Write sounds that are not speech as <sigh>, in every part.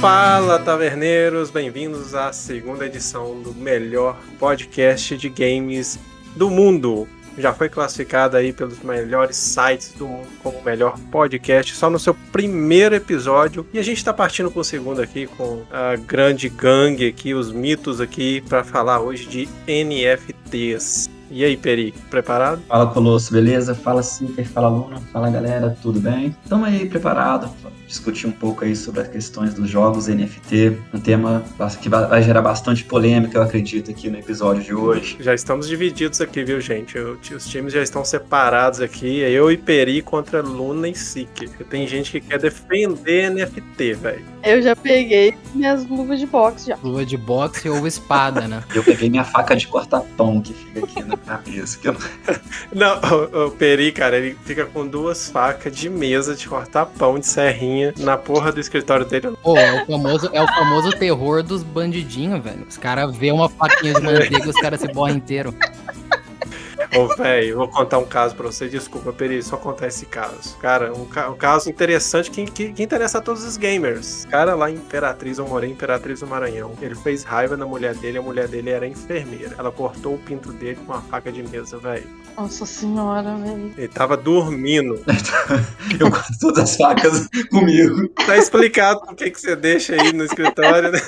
Fala, taverneiros! Bem-vindos à segunda edição do melhor podcast de games do mundo. Já foi classificado aí pelos melhores sites do mundo como o melhor podcast, só no seu primeiro episódio. E a gente está partindo com o segundo aqui, com a grande gangue aqui, os mitos aqui, para falar hoje de NFTs. E aí, Peri, preparado? Fala, Colosso, beleza? Fala, Cíper, fala, Luna. Fala, galera, tudo bem? Estamos aí preparados discutir um pouco aí sobre as questões dos jogos NFT, um tema que vai gerar bastante polêmica, eu acredito, aqui no episódio de hoje. Já estamos divididos aqui, viu, gente? Os times já estão separados aqui, eu e Peri contra Luna e Sik. Tem gente que quer defender NFT, velho. Eu já peguei minhas luvas de boxe já. Luva de boxe ou espada, né? Eu peguei minha faca de cortar pão que fica aqui na cabeça. Que eu... <laughs> Não, o, o Peri, cara, ele fica com duas facas de mesa de cortar pão de serrinha na porra do escritório dele. Pô, é o famoso, é o famoso terror dos bandidinhos, velho. Os caras vê uma faquinha de manteiga e os caras se borram inteiro. Ô, velho, vou contar um caso pra você. Desculpa, Peri, só contar esse caso. Cara, um, ca um caso interessante que, que, que, interessa a todos os gamers. Cara lá em Imperatriz, eu morei em Imperatriz do Maranhão. Ele fez raiva na mulher dele, a mulher dele era enfermeira. Ela cortou o pinto dele com uma faca de mesa, velho. Nossa senhora, velho. Ele tava dormindo. <laughs> eu corto todas as facas comigo. Tá explicado por que, que você deixa aí no escritório, né?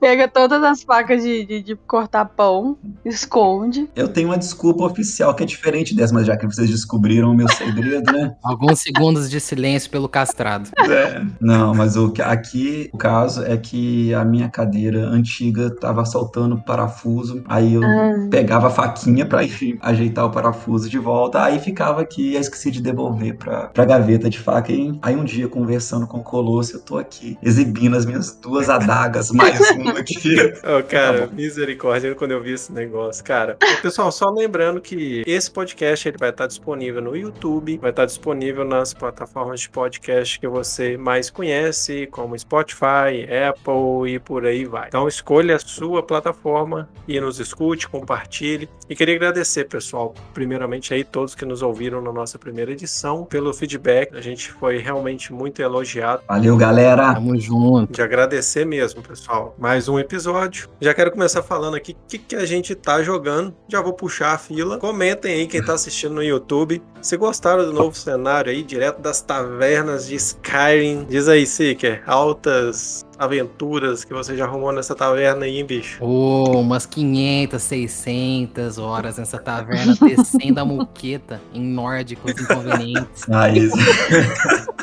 Pega todas as facas de, de, de cortar pão, esconde. Eu tenho uma desculpa oficial oficial que é diferente dessa, mas já que vocês descobriram o meu segredo, né? <laughs> Alguns segundos de silêncio pelo castrado. É. Não, mas o, aqui o caso é que a minha cadeira antiga tava soltando parafuso, aí eu ah. pegava a faquinha pra <laughs> ajeitar o parafuso de volta, aí ficava aqui, eu esqueci de devolver pra, pra gaveta de faca. E aí um dia, conversando com o Colosso, eu tô aqui exibindo as minhas duas adagas, mais <laughs> uma aqui. Oh, cara, tá misericórdia quando eu vi esse negócio. Cara, pessoal, só lembrando que que esse podcast ele vai estar disponível no YouTube, vai estar disponível nas plataformas de podcast que você mais conhece, como Spotify, Apple e por aí vai. Então escolha a sua plataforma e nos escute, compartilhe. E queria agradecer, pessoal, primeiramente aí todos que nos ouviram na nossa primeira edição, pelo feedback. A gente foi realmente muito elogiado. Valeu, galera. Tamo junto. De agradecer mesmo, pessoal. Mais um episódio. Já quero começar falando aqui o que, que a gente tá jogando. Já vou puxar a fila Comentem aí quem tá assistindo no YouTube. Se gostaram do novo cenário aí, direto das tavernas de Skyrim. Diz aí, Seeker, altas aventuras que você já arrumou nessa taverna aí, hein, bicho? Oh, umas 500, 600 horas nessa taverna, descendo a muqueta em nórdicos inconvenientes. <laughs> Ah, isso.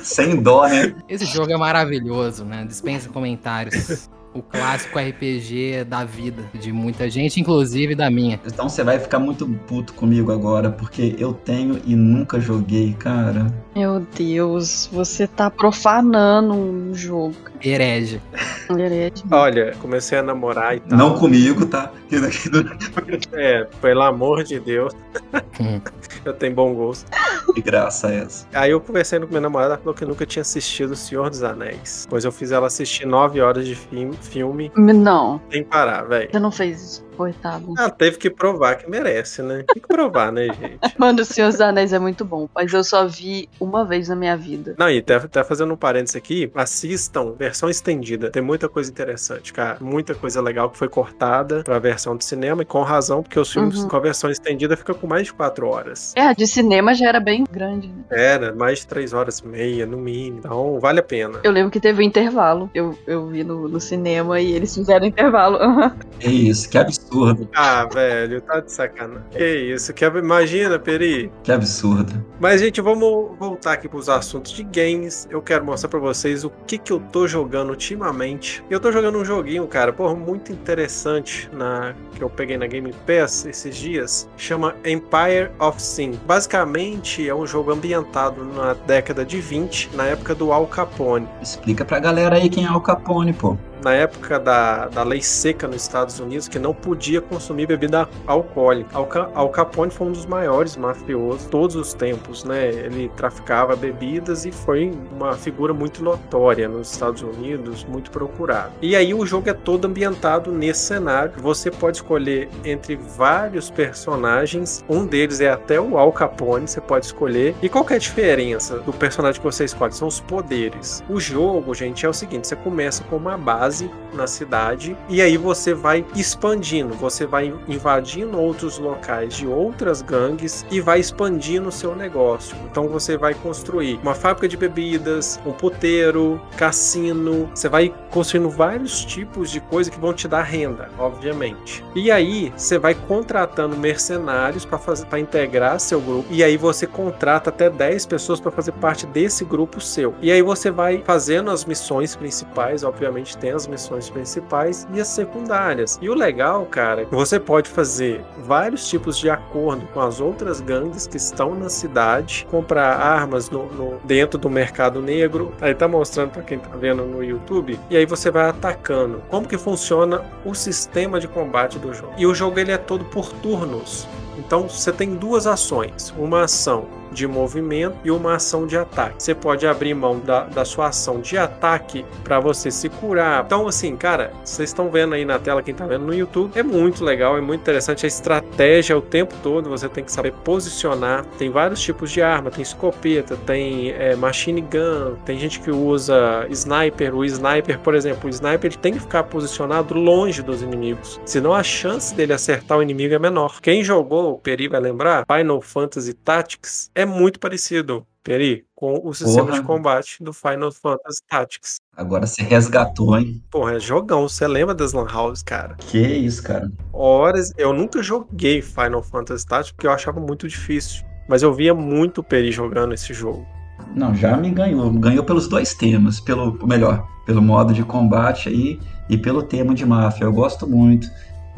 Sem dó, né? Esse jogo é maravilhoso, né? Dispensa comentários o clássico RPG da vida de muita gente, inclusive da minha. Então você vai ficar muito puto comigo agora, porque eu tenho e nunca joguei, cara. Meu Deus, você tá profanando um jogo. Herege. Herege. Olha, comecei a namorar e tal. Não comigo, tá? <laughs> é, pelo amor de Deus. Hum. eu tenho bom gosto. Que graça é essa. Aí eu conversei com minha namorada, ela falou que nunca tinha assistido O Senhor dos Anéis. Pois eu fiz ela assistir nove horas de filme. Não. Sem parar, velho. Você não fez isso coitado. Ah, teve que provar que merece, né? Tem que provar, né, gente? <laughs> Mano, o Senhor dos Anéis é muito bom, mas eu só vi uma vez na minha vida. Não, e até, até fazendo um parênteses aqui, assistam versão estendida. Tem muita coisa interessante, cara. Muita coisa legal que foi cortada pra versão de cinema, e com razão, porque os filmes uhum. com a versão estendida fica com mais de quatro horas. É, a de cinema já era bem grande. Né? Era, mais de três horas e meia, no mínimo. Então, vale a pena. Eu lembro que teve um intervalo. Eu, eu vi no, no cinema e eles fizeram intervalo. <laughs> é isso, que absurdo. Ah, velho, tá de sacanagem. Que isso, que imagina, Peri. Que absurdo. Mas, gente, vamos voltar aqui pros assuntos de games. Eu quero mostrar pra vocês o que que eu tô jogando ultimamente. Eu tô jogando um joguinho, cara, porra, muito interessante na que eu peguei na Game Pass esses dias. Chama Empire of Sin. Basicamente, é um jogo ambientado na década de 20, na época do Al Capone. Explica pra galera aí quem é Al Capone, pô. Na época da, da lei seca nos Estados Unidos, que não podia consumir bebida alcoólica. Al, Al Capone foi um dos maiores mafiosos de todos os tempos, né? Ele traficava bebidas e foi uma figura muito notória nos Estados Unidos, muito procurado. E aí o jogo é todo ambientado nesse cenário. Você pode escolher entre vários personagens. Um deles é até o Al Capone, você pode escolher. E qual é a diferença do personagem que você escolhe? São os poderes. O jogo, gente, é o seguinte: você começa com uma base na cidade e aí você vai expandindo, você vai invadindo outros locais de outras gangues e vai expandindo o seu negócio. Então você vai construir uma fábrica de bebidas, um puteiro, cassino, você vai construindo vários tipos de coisa que vão te dar renda, obviamente. E aí você vai contratando mercenários para fazer para integrar seu grupo e aí você contrata até 10 pessoas para fazer parte desse grupo seu. E aí você vai fazendo as missões principais, obviamente tem as missões principais e as secundárias. E o legal, cara, você pode fazer vários tipos de acordo com as outras gangues que estão na cidade, comprar armas no, no dentro do mercado negro. Aí tá mostrando para quem tá vendo no YouTube. E aí você vai atacando. Como que funciona o sistema de combate do jogo? E o jogo ele é todo por turnos. Então você tem duas ações. Uma ação de movimento e uma ação de ataque. Você pode abrir mão da, da sua ação de ataque para você se curar. Então, assim, cara, vocês estão vendo aí na tela, quem tá vendo no YouTube, é muito legal, é muito interessante. A estratégia o tempo todo, você tem que saber posicionar. Tem vários tipos de arma, tem escopeta, tem é, machine gun, tem gente que usa sniper. O sniper, por exemplo, o sniper tem que ficar posicionado longe dos inimigos, senão a chance dele acertar o inimigo é menor. Quem jogou, o Peri vai lembrar, Final Fantasy Tactics, é muito parecido, Peri, com o sistema Porra. de combate do Final Fantasy Tactics. Agora você resgatou, hein? Porra, é jogão. Você lembra das Lan House, cara? Que isso, cara. Horas. Eu nunca joguei Final Fantasy Tactics porque eu achava muito difícil. Mas eu via muito o Peri jogando esse jogo. Não, já me ganhou. Ganhou pelos dois temas. Pelo, melhor, pelo modo de combate aí e pelo tema de máfia. Eu gosto muito.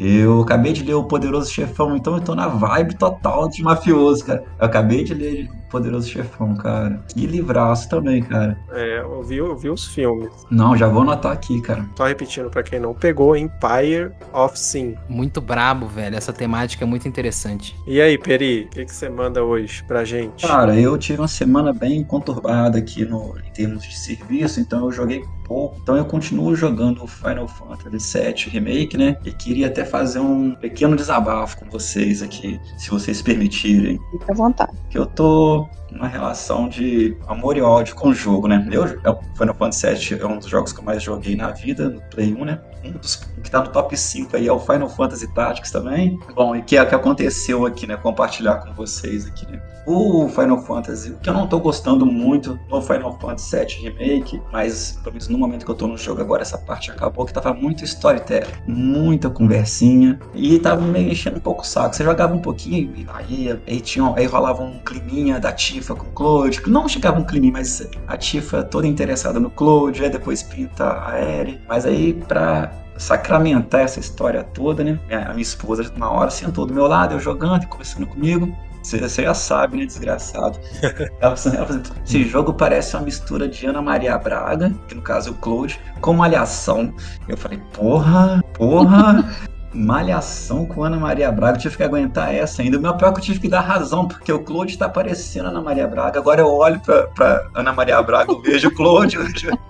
Eu acabei de ler O Poderoso Chefão, então eu tô na vibe total de mafioso, cara. Eu acabei de ler Poderoso Chefão, cara. Que livraço também, cara. É, eu vi, eu vi os filmes. Não, já vou anotar aqui, cara. Só repetindo para quem não pegou, Empire of Sin. Muito brabo, velho. Essa temática é muito interessante. E aí, Peri, o que, que você manda hoje pra gente? Cara, eu tive uma semana bem conturbada aqui no, em termos de serviço, então eu joguei pouco. Então eu continuo jogando Final Fantasy VII Remake, né? E queria até fazer um pequeno desabafo com vocês aqui, se vocês permitirem. Fique à vontade. Que eu tô uma relação de amor e ódio com o jogo, né? Eu, é Final Fantasy VII é um dos jogos que eu mais joguei na vida, no Play 1, né? Um dos que tá no top 5 aí é o Final Fantasy Tactics também. Bom, e que é o que aconteceu aqui, né? Compartilhar com vocês aqui, né? O Final Fantasy, que eu não tô gostando muito no Final Fantasy VII Remake, mas pelo menos no momento que eu tô no jogo agora, essa parte acabou, que tava muito storytelling, muita conversinha, e tava meio enchendo um pouco o saco. Você jogava um pouquinho, aí, aí, tinha, aí rolava um climinha da Tifa com o que não chegava um climinha, mas a Tifa toda interessada no Claude, aí depois pinta a Eri, mas aí pra sacramentar essa história toda, né? A minha esposa, uma hora, sentou do meu lado, eu jogando e conversando comigo. Você, já sabe, né, desgraçado. <laughs> Ela, ela, esse jogo parece uma mistura de Ana Maria Braga, que no caso é o Claude, com Malhação. Eu falei, porra, porra. <laughs> Malhação com Ana Maria Braga, eu tive que aguentar essa ainda. O meu pior é que eu tive que dar razão, porque o Claude tá parecendo Ana Maria Braga. Agora eu olho pra, pra Ana Maria Braga, eu vejo o Claude,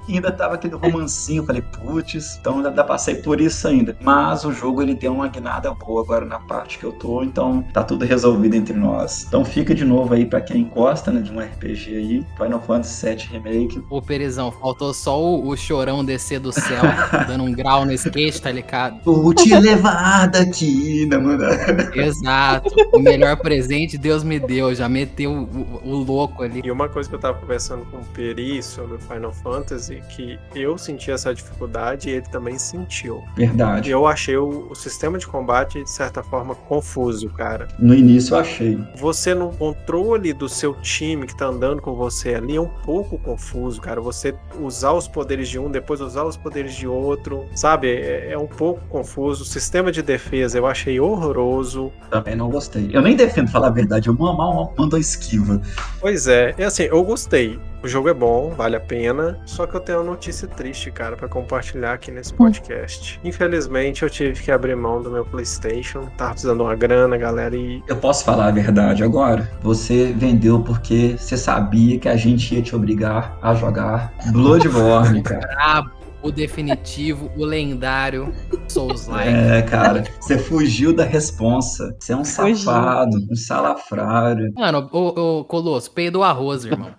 ainda tava aquele romancinho. Eu falei, putz, então ainda passei por isso ainda. Mas o jogo ele deu uma guinada boa agora na parte que eu tô, então tá tudo resolvido entre nós. Então fica de novo aí pra quem gosta né, de um RPG aí, Final Fantasy VII Remake. Ô Perezão, faltou só o, o chorão descer do céu, <laughs> dando um grau no skate, tá ligado? Vou te levar aqui, né, mano? Exato. O melhor presente Deus me deu. Já meteu o, o, o, louco ali. E uma coisa que eu tava conversando com o Peri sobre Final Fantasy, que eu senti essa dificuldade e ele também sentiu. Verdade. Eu achei o, o sistema de combate, de certa forma, confuso, cara. No início eu achei. Você no controle do seu time que tá andando com você ali é um pouco confuso, cara. Você usar os poderes de um, depois usar os poderes de outro, sabe? É, é um pouco confuso. O sistema sistema de defesa eu achei horroroso. Também não gostei. Eu nem defendo, falar a verdade, eu mal mando a esquiva. Pois é, é assim, eu gostei. O jogo é bom, vale a pena. Só que eu tenho uma notícia triste, cara, para compartilhar aqui nesse podcast. Infelizmente, eu tive que abrir mão do meu PlayStation. Tava precisando uma grana, galera, e. Eu posso falar a verdade agora? Você vendeu porque você sabia que a gente ia te obrigar a jogar Bloodborne, cara. O definitivo, o lendário Souls-like. É, cara, você fugiu da responsa. Você é um safado, um salafrário. Mano, o, o Colosso, peio do arroz, irmão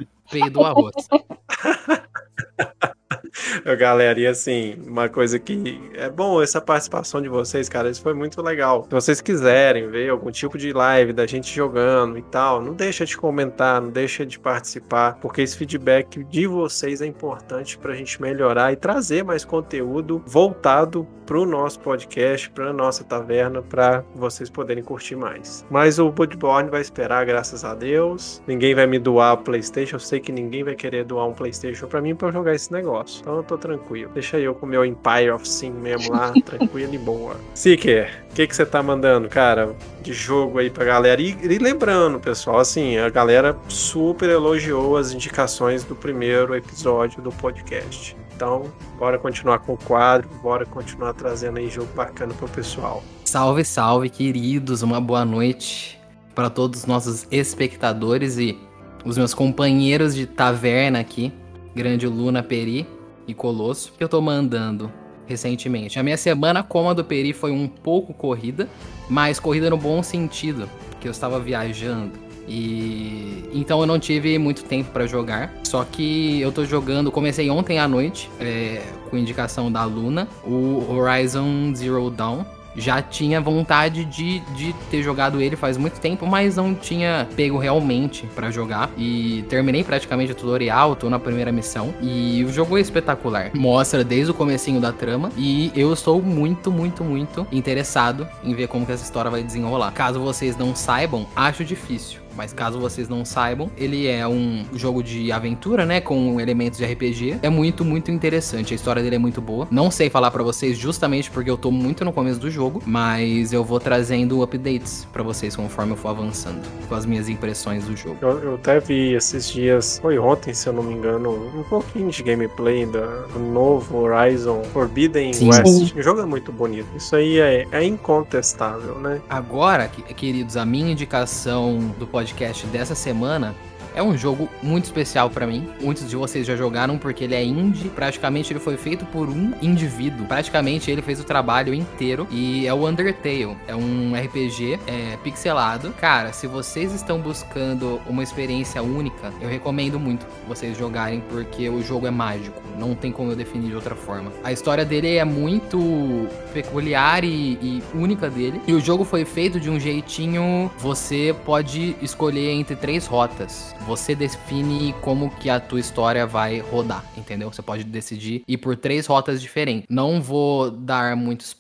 do arroz. <laughs> <laughs> Galera, e assim, uma coisa que é bom essa participação de vocês, cara, isso foi muito legal. Se vocês quiserem ver algum tipo de live da gente jogando e tal, não deixa de comentar, não deixa de participar, porque esse feedback de vocês é importante pra gente melhorar e trazer mais conteúdo voltado pro nosso podcast, pra nossa taverna, pra vocês poderem curtir mais. Mas o Bloodborne vai esperar, graças a Deus. Ninguém vai me doar o PlayStation, eu sei que ninguém vai querer doar um PlayStation para mim para jogar esse negócio. Então eu tô tranquilo. Deixa eu com o meu Empire of Sin mesmo lá, <laughs> tranquilo e boa. Seeker, o que, você tá mandando, cara, de jogo aí pra galera? E, e, lembrando, pessoal, assim, a galera super elogiou as indicações do primeiro episódio do podcast. Então, bora continuar com o quadro, bora continuar trazendo aí jogo bacana pro pessoal. Salve, salve, queridos, uma boa noite para todos os nossos espectadores e os meus companheiros de taverna aqui, Grande Luna Peri e Colosso, que eu tô mandando recentemente. A minha semana como a do Peri foi um pouco corrida, mas corrida no bom sentido, porque eu estava viajando. E então eu não tive muito tempo para jogar. Só que eu tô jogando, comecei ontem à noite, é, com indicação da Luna, o Horizon Zero Dawn já tinha vontade de, de ter jogado ele faz muito tempo, mas não tinha pego realmente para jogar. E terminei praticamente o tutorial, tô na primeira missão. E o jogo é espetacular. Mostra desde o comecinho da trama. E eu estou muito, muito, muito interessado em ver como que essa história vai desenrolar. Caso vocês não saibam, acho difícil mas caso vocês não saibam, ele é um jogo de aventura, né, com elementos de RPG. É muito, muito interessante. A história dele é muito boa. Não sei falar para vocês justamente porque eu tô muito no começo do jogo, mas eu vou trazendo updates para vocês conforme eu for avançando com as minhas impressões do jogo. Eu, eu, até vi esses dias, foi ontem, se eu não me engano, um pouquinho de gameplay do novo Horizon Forbidden Sim. West. O jogo é muito bonito. Isso aí é, é incontestável, né? Agora, queridos, a minha indicação do podcast podcast dessa semana é um jogo muito especial para mim. Muitos de vocês já jogaram porque ele é indie. Praticamente ele foi feito por um indivíduo. Praticamente ele fez o trabalho inteiro. E é o Undertale. É um RPG é, pixelado. Cara, se vocês estão buscando uma experiência única, eu recomendo muito vocês jogarem porque o jogo é mágico. Não tem como eu definir de outra forma. A história dele é muito peculiar e, e única dele. E o jogo foi feito de um jeitinho. Você pode escolher entre três rotas você define como que a tua história vai rodar, entendeu? Você pode decidir ir por três rotas diferentes. Não vou dar muitos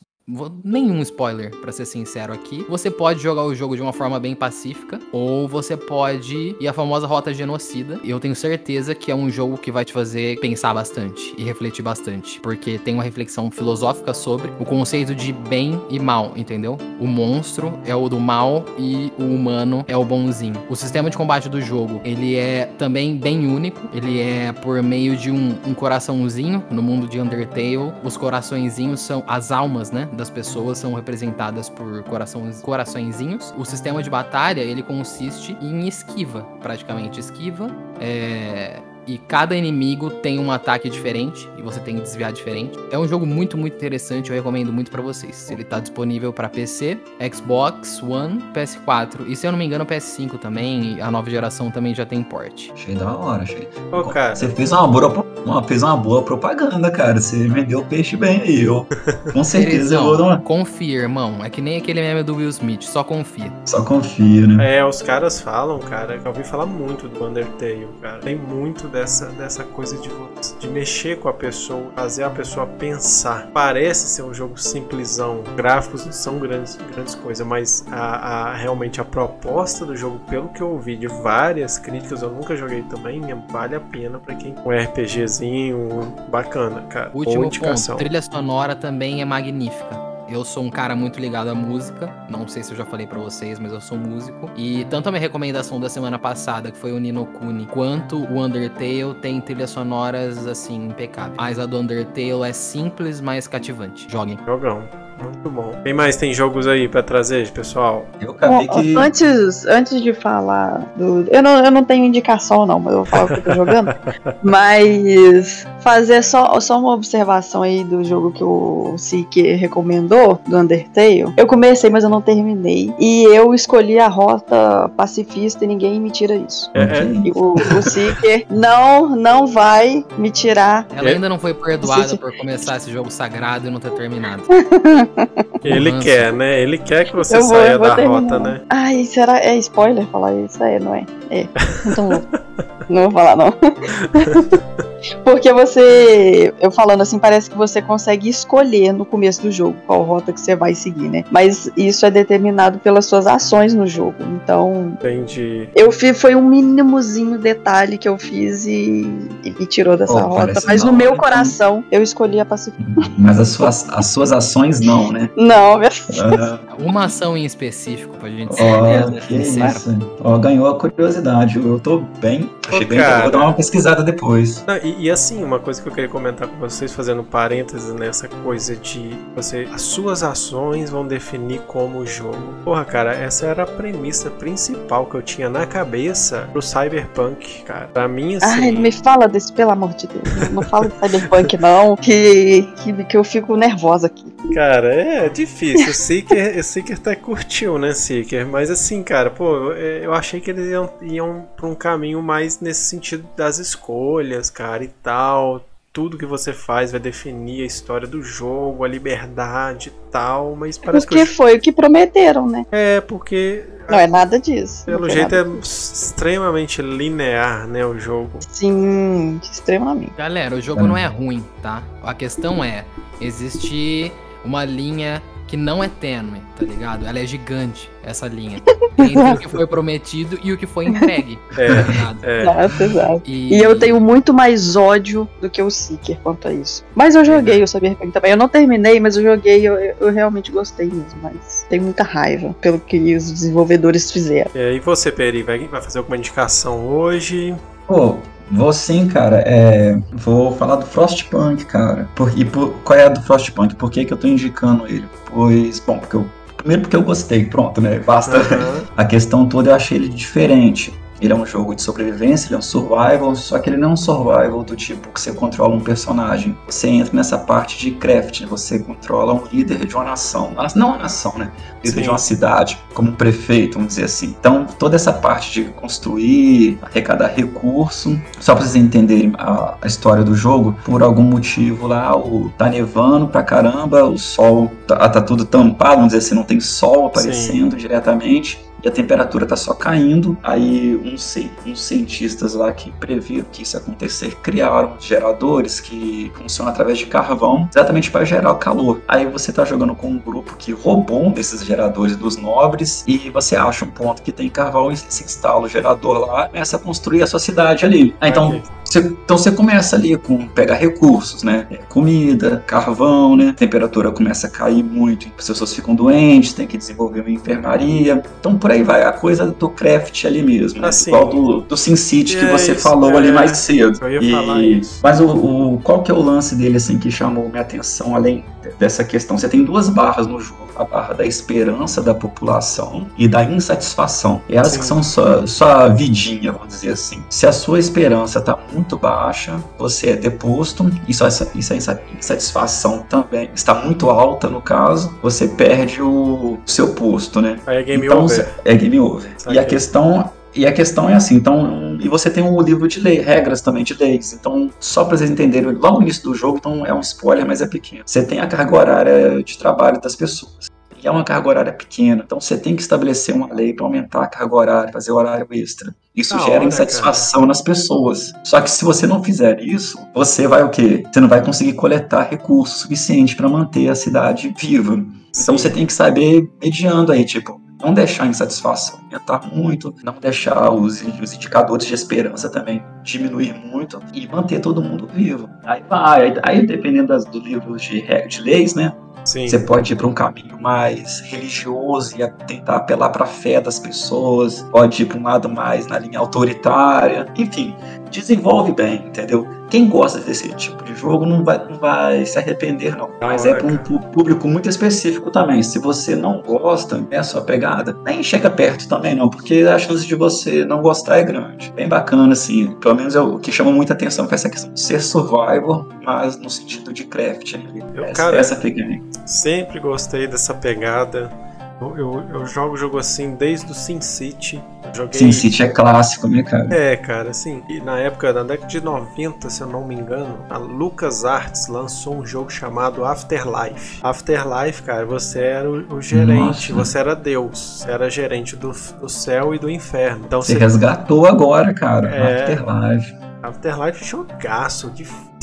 nenhum spoiler, para ser sincero aqui. Você pode jogar o jogo de uma forma bem pacífica, ou você pode ir a famosa rota genocida. Eu tenho certeza que é um jogo que vai te fazer pensar bastante e refletir bastante, porque tem uma reflexão filosófica sobre o conceito de bem e mal, entendeu? O monstro é o do mal e o humano é o bonzinho. O sistema de combate do jogo, ele é também bem único. Ele é por meio de um, um coraçãozinho no mundo de Undertale. Os coraçõezinhos são as almas, né? Das pessoas são representadas por corações, coraçõezinhos. O sistema de batalha, ele consiste em esquiva, praticamente esquiva. É e cada inimigo tem um ataque diferente e você tem que desviar diferente. É um jogo muito, muito interessante, eu recomendo muito para vocês. Ele tá disponível para PC, Xbox One, PS4 e se eu não me engano PS5 também, a nova geração também já tem port. Achei da hora, achei. Ô, cara. Você fez uma boa, uma, fez uma boa propaganda, cara. Você vendeu o peixe bem aí, eu. <laughs> Com certeza eu vou dar uma... Confia, irmão. É que nem aquele meme do Will Smith, só confia. Só confia, né? É, os caras falam, cara, eu ouvi falar muito do Undertale, cara. Tem muito dessa, dessa coisa de, de mexer com a pessoa, fazer a pessoa pensar. Parece ser um jogo simplesão, gráficos não são grandes, grandes coisas, mas a, a, realmente a proposta do jogo, pelo que eu ouvi de várias críticas, eu nunca joguei também, vale a pena para quem um RPGzinho bacana, cara. Último ponto, trilha sonora também é magnífica eu sou um cara muito ligado à música. Não sei se eu já falei para vocês, mas eu sou músico. E tanto a minha recomendação da semana passada, que foi o Nino Kuni, quanto o Undertale tem trilhas sonoras assim impecáveis. Mas a do Undertale é simples, mas cativante. Joguem. Jogão. Muito bom. Quem mais tem jogos aí pra trazer, pessoal? Eu acabei Bom, que. Antes, antes de falar do. Eu não, eu não tenho indicação, não, mas eu vou falar o que eu tô jogando. <laughs> mas fazer só, só uma observação aí do jogo que o Siki recomendou, do Undertale. Eu comecei, mas eu não terminei. E eu escolhi a rota pacifista e ninguém me tira isso. É, é, o, o Seeker não, não vai me tirar. Ela ainda não foi perdoada por começar esse jogo sagrado e não ter terminado. <laughs> ele Nossa. quer, né? Ele quer que você Eu saia vou da terminar. rota, né? Ai, será? É spoiler falar isso? É, não é? É. <laughs> Então, não vou falar, não. <laughs> Porque você, eu falando assim, parece que você consegue escolher no começo do jogo qual rota que você vai seguir, né? Mas isso é determinado pelas suas ações no jogo. Então, Entendi. eu fiz, foi um mínimozinho detalhe que eu fiz e, e me tirou dessa Oh, rota. Mas no meu coração, eu escolhi a Pacific. Mas as suas, as suas ações não, né? <laughs> Não, minha Ah, Uma ação em específico pra gente ser Ó, isso. Ó, ganhou a curiosidade. Eu tô bem. Achei bem. Vou dar uma pesquisada depois. Não, e, e assim, uma coisa que eu queria comentar com vocês, fazendo parênteses nessa coisa de você. As suas ações vão definir como o jogo. Porra, cara, essa era a premissa principal que eu tinha na cabeça pro Cyberpunk, cara. Pra mim, assim. Ai, me fala desse, pelo amor de Deus. Não fala de Cyberpunk, não, que, que, que eu fico nervosa aqui. Cara, é difícil. O Seeker, o Seeker até curtiu, né, Seeker? Mas assim, cara, pô, eu, eu achei que eles iam, iam pra um caminho mais nesse sentido das escolhas, cara, e tal. Tudo que você faz vai definir a história do jogo, a liberdade e tal. Mas parece que. Porque foi o que prometeram, né? É, porque. Não é nada disso. Pelo jeito é disso. extremamente linear, né, o jogo. Sim, extremamente. Galera, o jogo não é ruim, tá? A questão é, existe uma linha que não é tênue, tá ligado? Ela é gigante, essa linha. Entre o que foi prometido e o que foi entregue, <laughs> tá É, ligado? é. Nossa, exato. E, E eu tenho muito mais ódio do que o Seeker quanto a isso. Mas eu joguei o Cyberpunk também. Eu não terminei, mas eu joguei eu, eu realmente gostei mesmo. Mas tenho muita raiva pelo que os desenvolvedores fizeram. E você, Peri, vai, vai fazer alguma indicação hoje? Pô, vou sim, cara. É, vou falar do Frostpunk, cara. Por, e por, qual é a do Frostpunk? Por que, que eu tô indicando ele? Pois, bom, porque eu. Primeiro porque eu gostei, pronto, né? Basta. Aham. <laughs> A questão toda eu achei ele diferente. Ele é um jogo de sobrevivência, ele é um survival, só que ele não é um survival do tipo que você controla um personagem. Você entra nessa parte de craft, você controla um líder de uma nação. Não uma nação, né? Líder Sim. de uma cidade, como um prefeito, vamos dizer assim. Então, toda essa parte de construir, arrecadar recurso, só pra vocês entenderem a, a história do jogo, por algum motivo lá, o, tá nevando pra caramba, o sol tá, tá tudo tampado, vamos dizer assim, não tem sol aparecendo diretamente e a temperatura está só caindo. Aí uns, uns cientistas lá que previram que isso ia acontecer criaram geradores que funcionam através de carvão, exatamente para gerar o calor. Aí você está jogando com um grupo que roubou um desses geradores dos nobres e você acha um ponto que tem carvão e se instala o gerador lá, começa a construir a sua cidade ali. Ah, então você, então você começa ali com pegar recursos, né? É, Comida, carvão, né? A temperatura começa a cair muito, as pessoas ficam doentes, tem que desenvolver uma enfermaria. Então por aí vai a coisa do craft ali mesmo, né? Assim, Igual do, do SimCity que é você isso, falou é. ali mais cedo. Eu ia E- falar isso. Mas o, o- qual que é o lance dele assim que chamou minha atenção além dessa questão? Você tem duas barras no jogo, a barra da esperança da população e da insatisfação. Elas Sim. que são sua, sua vidinha, vamos dizer assim. Se a sua esperança está muito baixa, você é deposto e sua essa, e sua insa- insatisfação também está muito alta no caso, você perde o seu posto, né? Aí é game então, over. É game over. Saquei. E a questão e a questão é assim, então, e você tem um livro de lei, regras também de leis. Então, só para vocês entenderem, logo no início do jogo, então é um spoiler, mas é pequeno. Você tem a carga horária de trabalho das pessoas. E é uma carga horária pequena, então você tem que estabelecer uma lei para aumentar a carga horária, fazer horário extra. Isso Da gera hora, insatisfação nas pessoas. Só que se você não fizer isso, você vai o quê? Você não vai conseguir coletar recursos suficiente para manter a cidade viva. Então Sim. você tem que saber mediando aí, tipo, não deixar a insatisfação aumentar muito, não deixar os, os indicadores de esperança também diminuir muito e manter todo mundo vivo. Aí vai, aí, dependendo das, do livro de, de leis, né? Sim. Você pode ir para um caminho mais religioso e tentar apelar para a fé das pessoas, pode ir para um lado mais na linha autoritária, enfim, desenvolve bem, entendeu? Quem gosta desse tipo de jogo não vai, não vai se arrepender, não. Mas é para um público muito específico também. Se você não gosta, é a sua pegada, nem chega perto também, não, porque a chance de você não gostar é grande. Bem bacana, assim. Pelo menos é o que chama muita atenção com essa questão de ser survival, mas no sentido de craft. Né? Eu, essa, cara, essa. Sempre gostei dessa pegada eu, eu, eu, jogo jogo assim desde o Sin City. Joguei... Sin City é clássico, né, cara? É, cara, assim. E na época, na década de 90, se eu não me engano, a Lucas Arts lançou um jogo chamado Afterlife. Afterlife, cara, você era o, o gerente, Nossa. você era Deus. Você era gerente do, do céu e do inferno. Então, você, você resgatou agora, cara. É... Afterlife. Afterlife jogaço,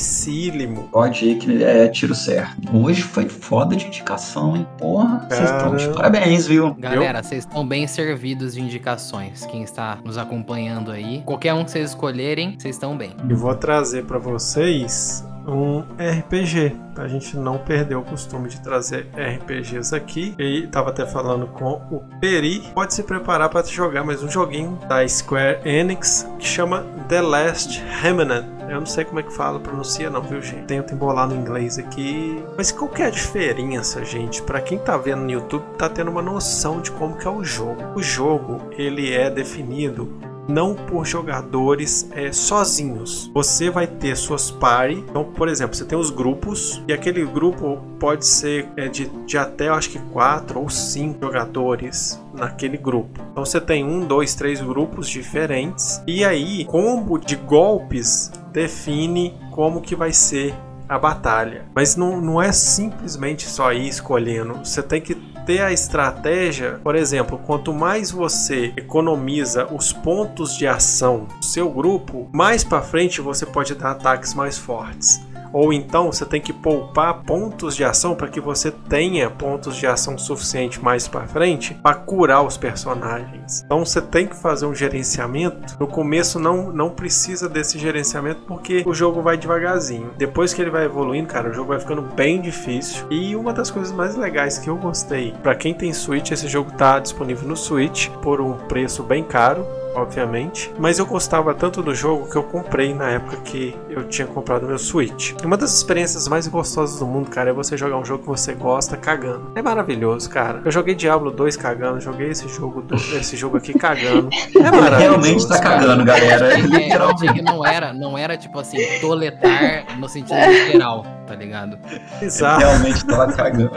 dificílimo. Pode ir que é tiro certo. Hoje foi foda de indicação, hein? Porra, vocês estão de parabéns, viu? Galera, vocês estão bem servidos de indicações. Quem está nos acompanhando aí, qualquer um que vocês escolherem, vocês estão bem. E vou trazer para vocês um RPG, pra gente não perder o costume de trazer RPGs aqui. E tava até falando com o Peri, pode se preparar para jogar mais um joguinho da Square Enix que chama The Last Remnant. Eu não sei como é que fala, pronuncia não, viu, gente? Tento embolar no inglês aqui. Mas qual que é a diferença, gente? Para quem tá vendo no YouTube, tá tendo uma noção de como que é o jogo. O jogo, ele é definido não por jogadores é, sozinhos. Você vai ter suas party. Então, por exemplo, você tem os grupos e aquele grupo pode ser é, de, de até, eu acho que quatro ou cinco jogadores naquele grupo. Então você tem um, dois, três grupos diferentes e aí combo de golpes define como que vai ser a batalha. Mas não, não é simplesmente só ir escolhendo. Você tem que ter a estratégia, por exemplo, quanto mais você economiza os pontos de ação do seu grupo, mais para frente você pode dar ataques mais fortes. Ou então você tem que poupar pontos de ação para que você tenha pontos de ação suficiente mais para frente para curar os personagens. Então você tem que fazer um gerenciamento. No começo não, não precisa desse gerenciamento porque o jogo vai devagarzinho. Depois que ele vai evoluindo, cara, o jogo vai ficando bem difícil. E uma das coisas mais legais que eu gostei, para quem tem Switch, esse jogo está disponível no Switch por um preço bem caro obviamente. Mas eu gostava tanto do jogo que eu comprei na época que eu tinha comprado meu Switch. Uma das experiências mais gostosas do mundo, cara, é você jogar um jogo que você gosta cagando. É maravilhoso, cara. Eu joguei Diablo 2 cagando, joguei esse jogo, esse jogo aqui cagando. <laughs> É maravilhoso. realmente tá cagando, galera. É, literalmente. não era, não era tipo assim, toletar no sentido literal, tá ligado? Exato. Realmente tava cagando.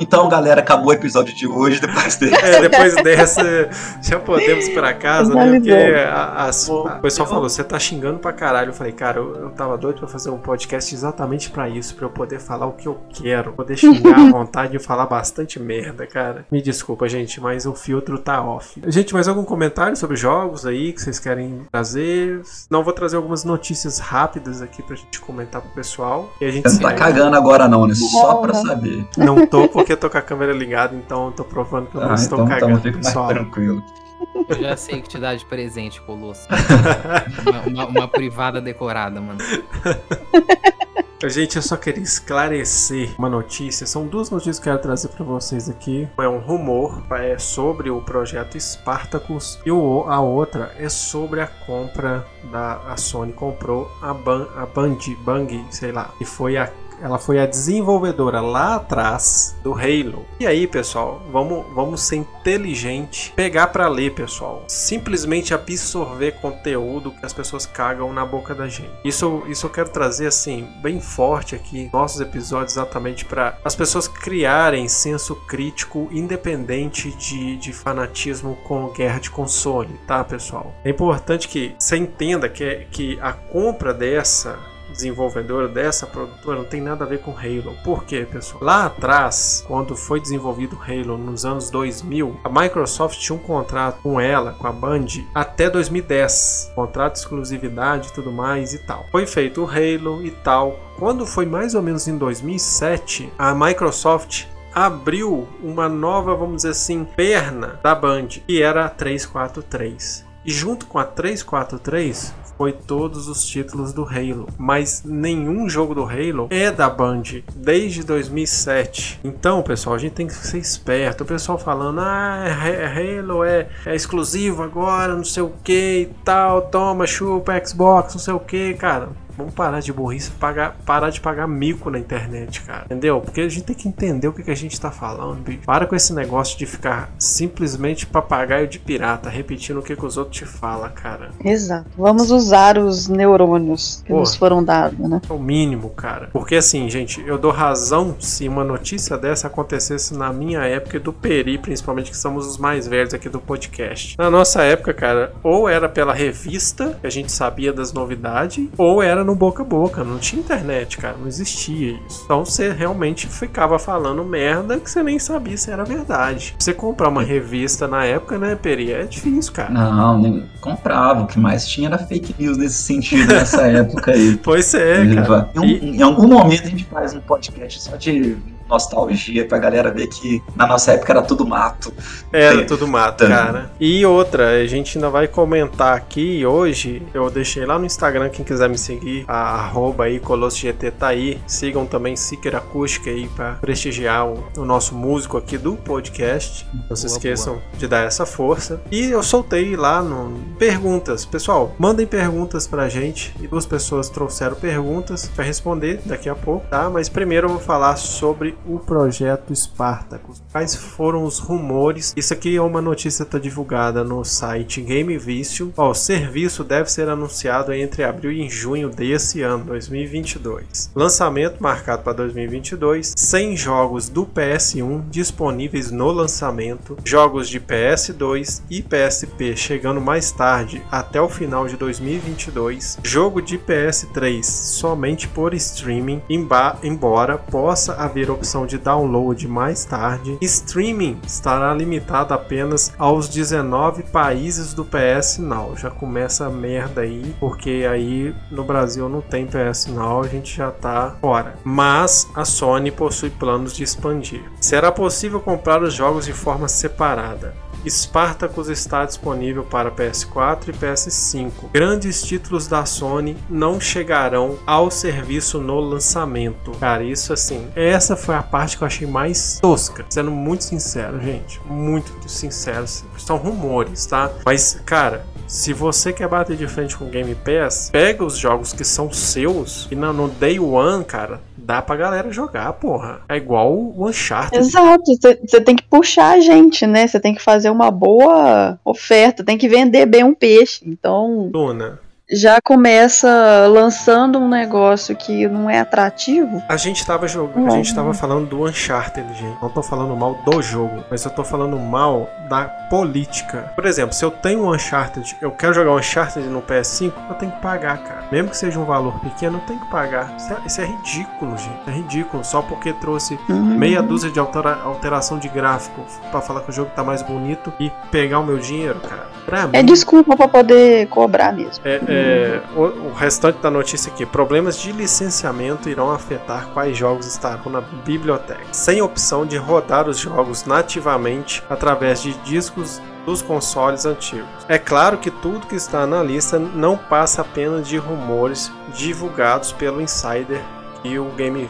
Então, galera, acabou o episódio de hoje. Depois desse. É, depois dessa, já podemos para casa, né? Porque a, a, o pessoal falou, você tá xingando pra caralho. Eu falei, cara, eu, eu tava doido pra fazer um podcast exatamente para isso, para eu poder falar o que eu quero, poder xingar à <laughs> vontade e falar bastante merda, cara. Me desculpa, gente, mas o filtro tá off. Gente, mais algum comentário sobre jogos aí que vocês querem trazer? Não, vou trazer algumas notícias rápidas aqui pra gente comentar pro pessoal. E a gente Você não tá cagando agora não, né? Só pra saber. Não tô porque eu tô com a câmera ligada, então tô provando que eu não ah, estou então, cagando. Então, mais tranquilo. Eu já sei que te dá de presente, Colosso. <laughs> uma, uma, uma privada decorada, mano. <laughs> Gente, eu só queria esclarecer uma notícia. São duas notícias que eu quero trazer para vocês aqui. É um rumor é sobre o projeto Spartacus e o, a outra é sobre a compra da a Sony comprou a, Ban, a Band, Bang, sei lá, e foi a ela foi a desenvolvedora lá atrás do Halo. E aí, pessoal, vamos, vamos ser inteligente, pegar para ler, pessoal. Simplesmente absorver conteúdo que as pessoas cagam na boca da gente. Isso, isso eu quero trazer assim bem forte aqui nossos episódios exatamente para as pessoas criarem senso crítico independente de, de fanatismo com guerra de console, tá, pessoal? É importante que você entenda que, que a compra dessa desenvolvedora dessa produtora não tem nada a ver com Halo. Por quê, pessoal? Lá atrás, quando foi desenvolvido Halo nos anos 2000, a Microsoft tinha um contrato com ela, com a Band, até 2010. Contrato de exclusividade e tudo mais e tal. Foi feito o Halo e tal. Quando foi mais ou menos em 2007, a Microsoft abriu uma nova, vamos dizer assim, perna da Band, que era a 343. E junto com a 343 foi todos os títulos do Halo, mas nenhum jogo do Halo é da Band desde 2007. Então, pessoal, a gente tem que ser esperto. O pessoal falando, ah, Halo é, é exclusivo agora, não sei o que e tal, toma, chupa, Xbox, não sei o que, cara. Vamos parar de burrice, pagar, parar de pagar mico na internet, cara. Entendeu? Porque a gente tem que entender o que, que a gente tá falando, bicho. Para com esse negócio de ficar simplesmente papagaio de pirata, repetindo o que, que os outros te falam, cara. Exato. Vamos usar os neurônios que Pô, nos foram dados, né? É o mínimo, cara. Porque assim, gente, eu dou razão se uma notícia dessa acontecesse na minha época e do Peri, principalmente, que somos os mais velhos aqui do podcast. Na nossa época, cara, ou era pela revista, que a gente sabia das novidades, ou era no boca a boca, não tinha internet, cara, não existia isso. Então você realmente ficava falando merda que você nem sabia se era verdade. Você comprar uma revista na época, né, Peri, é difícil, cara. Não, nem comprava. O que mais tinha era fake news nesse sentido nessa época aí. <laughs> Pois é, cara. Em, e... em algum momento a gente faz um podcast só de nostalgia pra galera ver que na nossa época era tudo mato. Era tudo mato, cara. E outra, a gente ainda vai comentar aqui hoje, eu deixei lá no Instagram, quem quiser me seguir, a arroba aí, ColossoGT tá aí. Sigam também Seeker Acústica aí pra prestigiar o, o, nosso músico aqui do podcast. Não se esqueçam boa. de dar essa força. E eu soltei lá no perguntas. Pessoal, mandem perguntas pra gente. E duas pessoas trouxeram perguntas para responder daqui a pouco, tá? Mas primeiro eu vou falar sobre o projeto Spartacus. Quais foram os rumores? Isso aqui é uma notícia está divulgada no site Game Vício. o serviço deve ser anunciado entre abril e junho desse ano, 2022. Lançamento marcado para 2022. 100 jogos do PS1 disponíveis no lançamento. Jogos de PS2 e PSP chegando mais tarde, até o final de 2022. Jogo de PS3 somente por streaming, embora possa haver opção opção de download mais tarde. Streaming estará limitado apenas aos 19 países do PS Now. Já começa a merda aí, porque aí no Brasil não tem PS Now, a gente já tá fora. Mas a Sony possui planos de expandir. Será possível comprar os jogos de forma separada. Spartacus está disponível para PS4 e PS5. Grandes títulos da Sony não chegarão ao serviço no lançamento. Cara, isso assim, essa foi a parte que eu achei mais tosca. Sendo muito sincero, gente, muito sincero. São rumores, tá? Mas, cara, se você quer bater de frente com Game Pass, pega os jogos que são seus e no Day One, cara, dá pra galera jogar, porra. É igual o Uncharted. Exato, você tem que puxar a gente, né? Você tem que fazer uma boa oferta, tem que vender bem um peixe. Então. Luna, já começa lançando um negócio que não é atrativo. A gente tava jogando, a gente tava falando do Uncharted, gente. Não tô falando mal do jogo, mas eu tô falando mal da política. Por exemplo, se eu tenho um Uncharted, eu quero jogar um Uncharted no PS5, eu tenho que pagar, cara. Mesmo que seja um valor pequeno, eu tenho que pagar. Isso é, isso é ridículo, gente. É ridículo. Só porque trouxe uhum. meia dúzia de altera, alteração de gráfico para falar que o jogo tá mais bonito e pegar o meu dinheiro, cara. Pra é mim, desculpa para poder cobrar mesmo. É, é é, o, o, restante da notícia aqui: problemas de licenciamento irão afetar quais jogos estarão na biblioteca, sem opção de rodar os jogos nativamente através de discos dos consoles antigos. É claro que tudo que está na lista não passa apenas de rumores divulgados pelo insider e o Game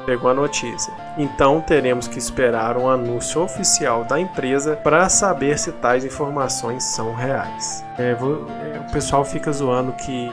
pegou a notícia. Então teremos que esperar um anúncio oficial da empresa para saber se tais informações são reais. É, vou, é, o pessoal fica zoando que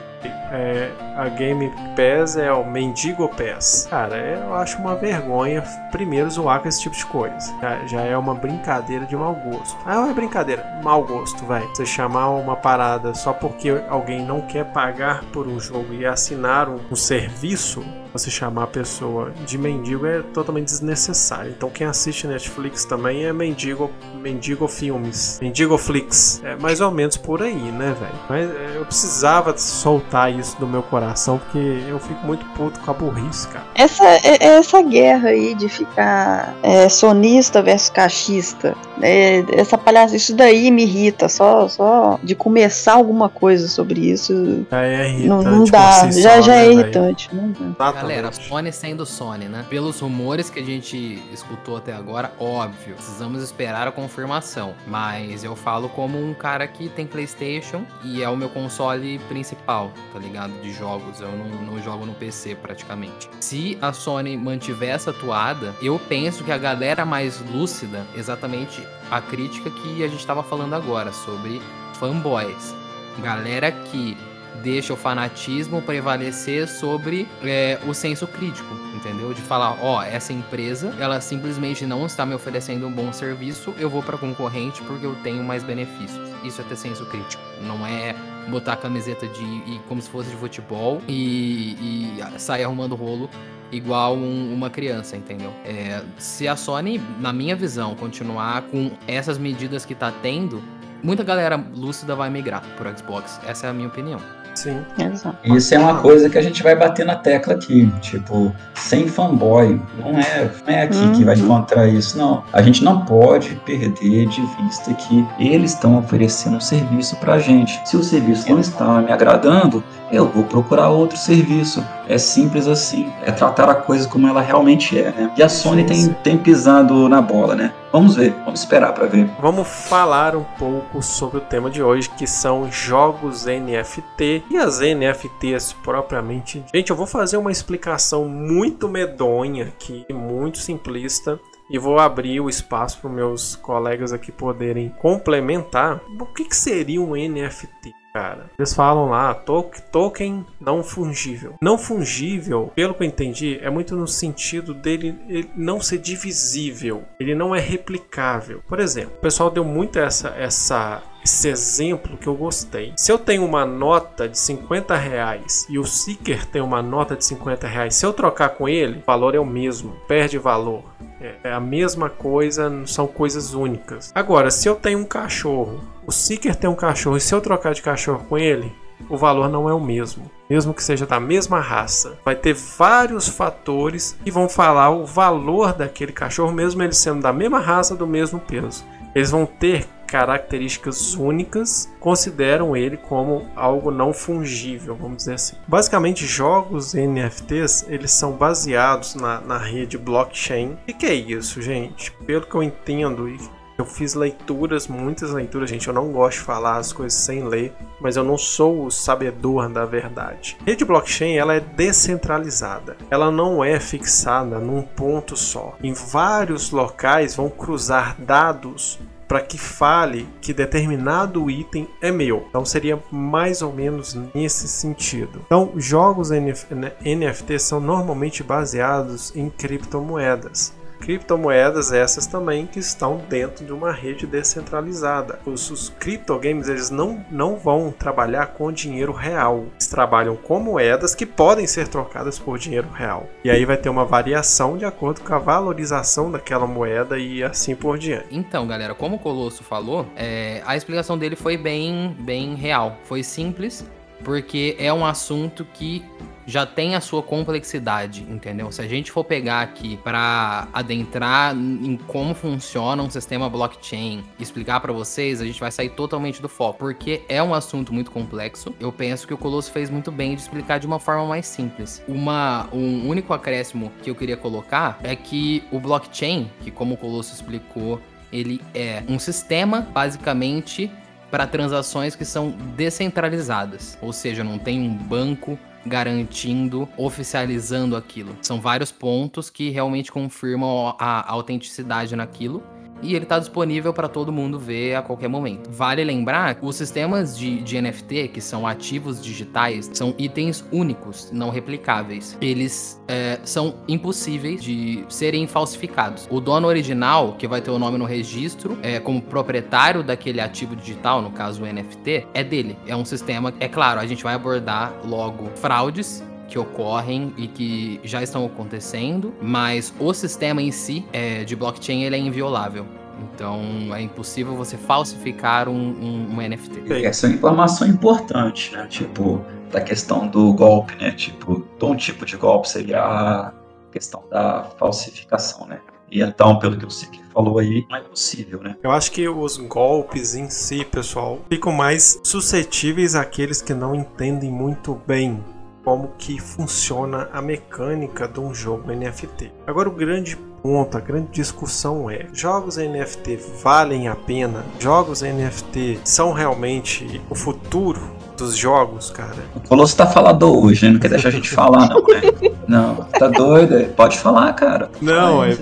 é, a Game Pass é o Mendigo Pass. Cara, eu acho uma vergonha primeiro zoar com esse tipo de coisa. Já, já é uma brincadeira de mau gosto. Ah, não é brincadeira, mau gosto, vai. Você chamar uma parada só porque alguém não quer pagar por um jogo e assinar um, um serviço, você chamar a pessoa de mendigo é totalmente desnecessário. Então quem assiste Netflix também é mendigo, mendigo filmes, mendigo flix. É mais ou menos por aí, né, velho? Mas é, eu precisava soltar isso do meu coração porque eu fico muito puto com a burrice, cara. Essa é, é essa guerra aí de ficar é, sonista versus cachista É, essa palhaça, isso daí me irrita. Só, só de começar alguma coisa sobre isso. Já é irritante. Não, não dá. Si já, já né, é irritante. Não dá. Galera, Sony sendo Sony, né? Pelos rumores que a gente escutou até agora, óbvio, precisamos esperar a confirmação. Mas eu falo como um cara que tem PlayStation e é o meu console principal, tá ligado? De jogos. Eu não, não jogo no PC praticamente. Se a Sony mantiver essa toada, eu penso que a galera mais lúcida, exatamente a crítica que a gente tava falando agora sobre fanboys. Galera que deixa o fanatismo prevalecer sobre é, o senso crítico, entendeu? De falar, ó, essa empresa, ela simplesmente não está me oferecendo um bom serviço, eu vou para concorrente porque eu tenho mais benefícios. Isso é ter senso crítico, não é botar a camiseta de e, como se fosse de futebol e, e sair arrumando rolo igual um- uma criança, entendeu? É, se a Sony, na minha visão, continuar com essas medidas que tá tendo, muita galera lúcida vai migrar pro Xbox. Essa é a minha opinião. Sim. Exato. Isso é uma coisa que a gente vai bater na tecla aqui, tipo, sem fanboy, não é, não é aqui que vai Uhum. encontrar isso, não. A gente não pode perder de vista que eles estão oferecendo um serviço pra gente. Se o serviço não está me agradando, eu vou procurar outro serviço. É simples assim. É tratar a coisa como ela realmente é, né? E a Sony tem, tem pisado na bola, né? Vamos ver, vamos esperar pra ver. Vamos falar um pouco sobre o tema de hoje, que são jogos NFT e as NFTs propriamente. Gente, eu vou fazer uma explicação muito medonha aqui, muito simplista. E vou abrir o espaço para meus colegas aqui poderem complementar. O que, que seria um NFT? Cara, eles falam lá, to- token não fungível. Não fungível, pelo que eu entendi, é muito no sentido dele ele não ser divisível. Ele não é replicável. Por exemplo, o pessoal deu muito essa, essa, esse exemplo que eu gostei. Se eu tenho uma nota de 50 reais e o Seeker tem uma nota de 50 reais, se eu trocar com ele, o valor é o mesmo, perde valor. É é a mesma coisa, são coisas únicas. Agora, se eu tenho um cachorro, o Seeker tem um cachorro, e se eu trocar de cachorro com ele, o valor não é o mesmo. Mesmo que seja da mesma raça. Vai ter vários fatores que vão falar o valor daquele cachorro, mesmo ele sendo da mesma raça, do mesmo peso. Eles vão ter características únicas, consideram ele como algo não fungível, vamos dizer assim. Basicamente, jogos NFTs eles são baseados na, na rede blockchain. O que, é isso, gente? Pelo que eu entendo e eu fiz leituras, muitas leituras, gente. Eu não gosto de falar as coisas sem ler, mas eu não sou o sabedor da verdade. Rede blockchain ela é descentralizada. Ela não é fixada num ponto só. Em vários locais vão cruzar dados para que fale que determinado item é meu. Então seria mais ou menos nesse sentido. Então, jogos NF NFT são normalmente baseados em criptomoedas. Criptomoedas essas também que estão dentro de uma rede descentralizada. Os, os criptogames eles não, não vão trabalhar com dinheiro real. Eles trabalham com moedas que podem ser trocadas por dinheiro real. E aí vai ter uma variação de acordo com a valorização daquela moeda e assim por diante. Então, galera, como o Colosso falou, é, a explicação dele foi bem, bem real. Foi simples, porque é um assunto que já tem a sua complexidade, entendeu? Se a gente for pegar aqui para adentrar em como funciona um sistema blockchain, explicar para vocês, a gente vai sair totalmente do foco, porque é um assunto muito complexo. Eu penso que o Colosso fez muito bem de explicar de uma forma mais simples. Uma, um único acréscimo que eu queria colocar é que o blockchain, que como o Colosso explicou, ele é um sistema basicamente para transações que são descentralizadas, ou seja, não tem um banco garantindo, oficializando aquilo. São vários pontos que realmente confirmam a autenticidade naquilo. E ele está disponível para todo mundo ver a qualquer momento. Vale lembrar que os sistemas de, de NFT, que são ativos digitais, são itens únicos, não replicáveis. Eles é, são impossíveis de serem falsificados. O dono original, que vai ter o nome no registro, é, como proprietário daquele ativo digital, no caso o NFT, é dele. É um sistema. É claro, a gente vai abordar logo fraudes que ocorrem e que já estão acontecendo, mas o sistema em si é, de blockchain ele é inviolável. Então é impossível você falsificar um, um, um NFT. Essa é uma informação importante, né? Tipo, da questão do golpe, né? Tipo, de um tipo de golpe seria a questão da falsificação, né? E então, pelo que eu sei que falou aí, não é possível, né? Eu acho que os golpes em si, pessoal, ficam mais suscetíveis àqueles que não entendem muito bem como que funciona a mecânica de um jogo NFT. Agora o grande ponto, a grande discussão é: jogos NFT valem a pena? Jogos NFT são realmente o futuro dos jogos, cara? O Colosso tá falador hoje, né? Não quer deixar a gente falar, não, né? Não, tá doido? Pode falar, cara. Não, eu,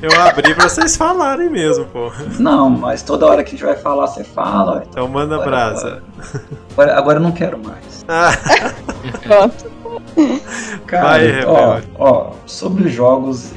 eu abri pra vocês falarem mesmo, pô. Não, mas toda hora que a gente vai falar, você fala. Então manda agora, brasa. Agora, agora eu não quero mais. Ah. <laughs> <laughs> Cara, Vai, ó, ó, sobre os jogos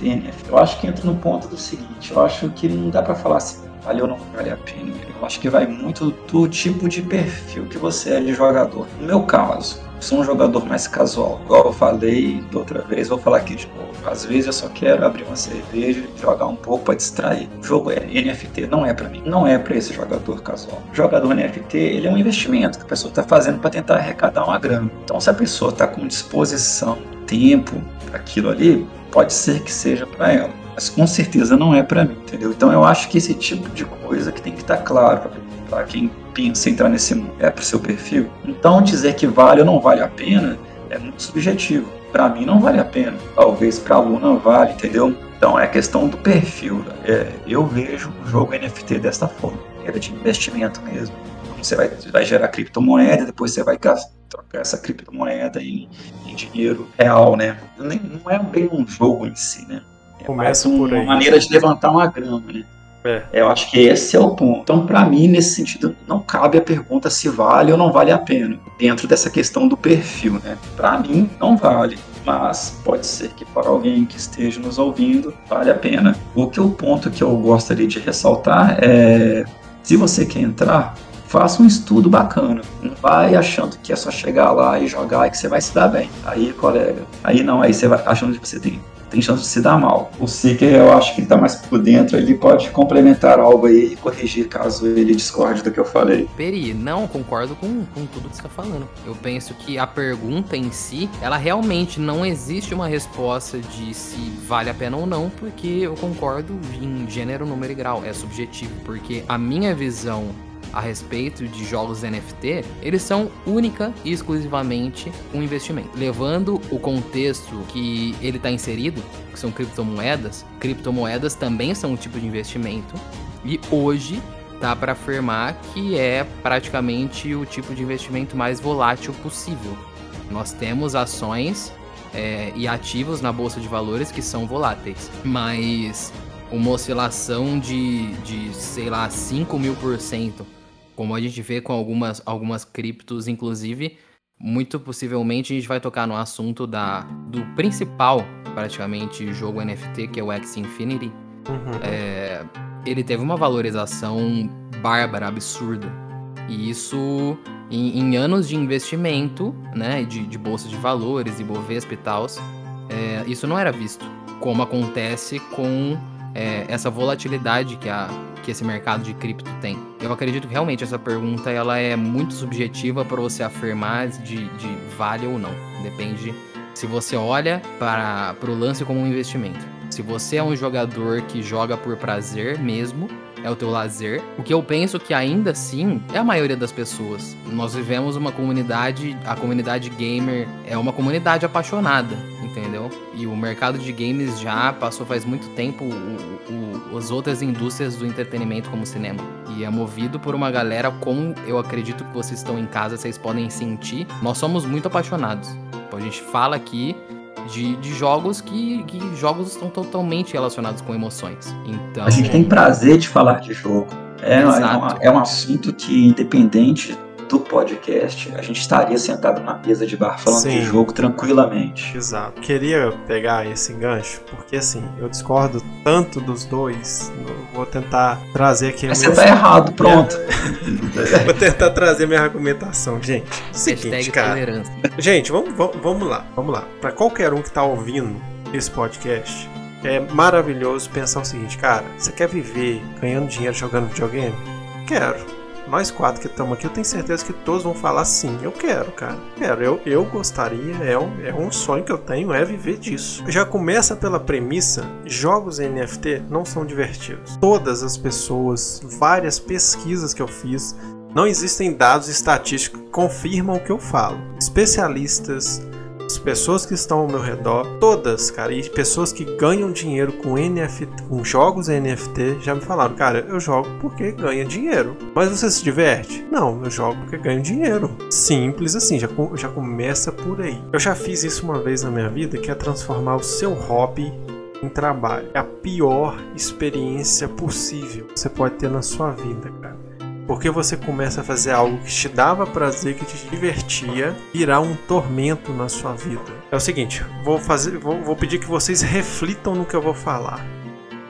eu acho que entra no ponto do seguinte, eu acho que não dá para falar se vale ou não vale a pena. Eu acho que vai muito do tipo de perfil que você é de jogador. No meu caso, sou um jogador mais casual. Igual eu falei da outra vez, vou falar aqui de novo. Às vezes eu só quero abrir uma cerveja, jogar um pouco para distrair. O jogo é NFT não é para mim, não é para esse jogador casual. O jogador NFT ele é um investimento que a pessoa está fazendo para tentar arrecadar uma grana. Então se a pessoa está com disposição, tempo aquilo ali, pode ser que seja para ela. Mas com certeza não é para mim, entendeu? Então eu acho que esse tipo de coisa que tem que estar tá claro para quem pensa entrar nesse mundo, é para o seu perfil. Então dizer que vale ou não vale a pena é muito subjetivo. Para mim não vale a pena, talvez para não vale, entendeu? Então é questão do perfil. É, eu vejo o jogo NFT dessa forma, é de investimento mesmo. Você vai, vai gerar criptomoeda, depois você vai trocar essa criptomoeda em, em dinheiro real, né? não é bem um jogo em si, né? É Começa por aí. Uma maneira de levantar uma grama, né? É. Eu acho que esse é o ponto. Então, para mim, nesse sentido, não cabe a pergunta se vale ou não vale a pena, dentro dessa questão do perfil, né? Para mim, não vale. Mas pode ser que para alguém que esteja nos ouvindo, vale a pena. O que o ponto que eu gostaria de ressaltar é se você quer entrar, faça um estudo bacana. Não vai achando que é só chegar lá e jogar e que você vai se dar bem. Aí, colega, aí não, aí você vai achando que você tem tem chance de se dar mal. O Seeker, eu acho que ele tá mais por dentro, ele pode complementar algo aí e corrigir caso ele discorde do que eu falei. Peri, não, concordo com, com tudo que você tá falando. Eu penso que a pergunta em si, ela realmente não existe uma resposta de se vale a pena ou não, porque eu concordo em gênero, número e grau. É subjetivo, porque a minha visão a respeito de jogos NFT, eles são única e exclusivamente um investimento. Levando o contexto que ele está inserido, que são criptomoedas, criptomoedas também são um tipo de investimento. E hoje dá para afirmar que é praticamente o tipo de investimento mais volátil possível. Nós temos ações é, e ativos na bolsa de valores que são voláteis, mas uma oscilação de, de sei lá, 5 mil por cento como a gente vê com algumas, algumas criptos, inclusive, muito possivelmente a gente vai tocar no assunto da, do principal, praticamente, jogo NFT, que é o X Infinity. Uhum. É, ele teve uma valorização bárbara, absurda. E isso, em, em anos de investimento, né, de, de bolsa de valores, e Bovespa e tal, é, isso não era visto. Como acontece com é, essa volatilidade que, a, que esse mercado de cripto tem. Eu acredito que realmente essa pergunta ela é muito subjetiva para você afirmar de, de vale ou não. Depende se você olha para o lance como um investimento. Se você é um jogador que joga por prazer mesmo, é o teu lazer. O que eu penso que ainda assim é a maioria das pessoas. Nós vivemos uma comunidade, a comunidade gamer é uma comunidade apaixonada, entendeu? E o mercado de games já passou faz muito tempo o, o, as outras indústrias do entretenimento como o cinema. E é movido por uma galera como eu acredito que vocês estão em casa, vocês podem sentir. Nós somos muito apaixonados. A gente fala aqui de, de jogos que, que jogos estão totalmente relacionados com emoções. Então, a gente tem prazer de falar de jogo. É, é, uma, é um assunto que, independente do podcast, a gente estaria sentado na mesa de bar falando Sim. de jogo tranquilamente. Exato. Queria pegar esse gancho, porque assim, eu discordo tanto dos dois. Vou tentar trazer aqui. Mas você tá errado, pronto. <laughs> Vou tentar trazer minha argumentação, gente. Seguinte, cara. Tolerância. Gente, vamos, vamos lá, vamos lá. Para qualquer um que tá ouvindo esse podcast, é maravilhoso pensar o seguinte, cara, você quer viver ganhando dinheiro jogando videogame? Quero nós quatro que estamos aqui, eu tenho certeza que todos vão falar sim, eu quero, cara. Quero, eu, eu gostaria, é um, é um sonho que eu tenho, é viver disso. Já começa pela premissa: jogos NFT não são divertidos. Todas as pessoas, várias pesquisas que eu fiz, não existem dados estatísticos que confirmam o que eu falo. Especialistas, as pessoas que estão ao meu redor, todas, cara, e pessoas que ganham dinheiro com NFT, com jogos NFT, já me falaram, cara, eu jogo porque ganha dinheiro. Mas você se diverte? Não, eu jogo porque ganho dinheiro. Simples assim, já, já começa por aí. Eu já fiz isso uma vez na minha vida, que é transformar o seu hobby em trabalho. É a pior experiência possível que você pode ter na sua vida, cara. Porque você começa a fazer algo que te dava prazer, que te divertia, virar um tormento na sua vida. É o seguinte, vou fazer, vou, vou pedir que vocês reflitam no que eu vou falar.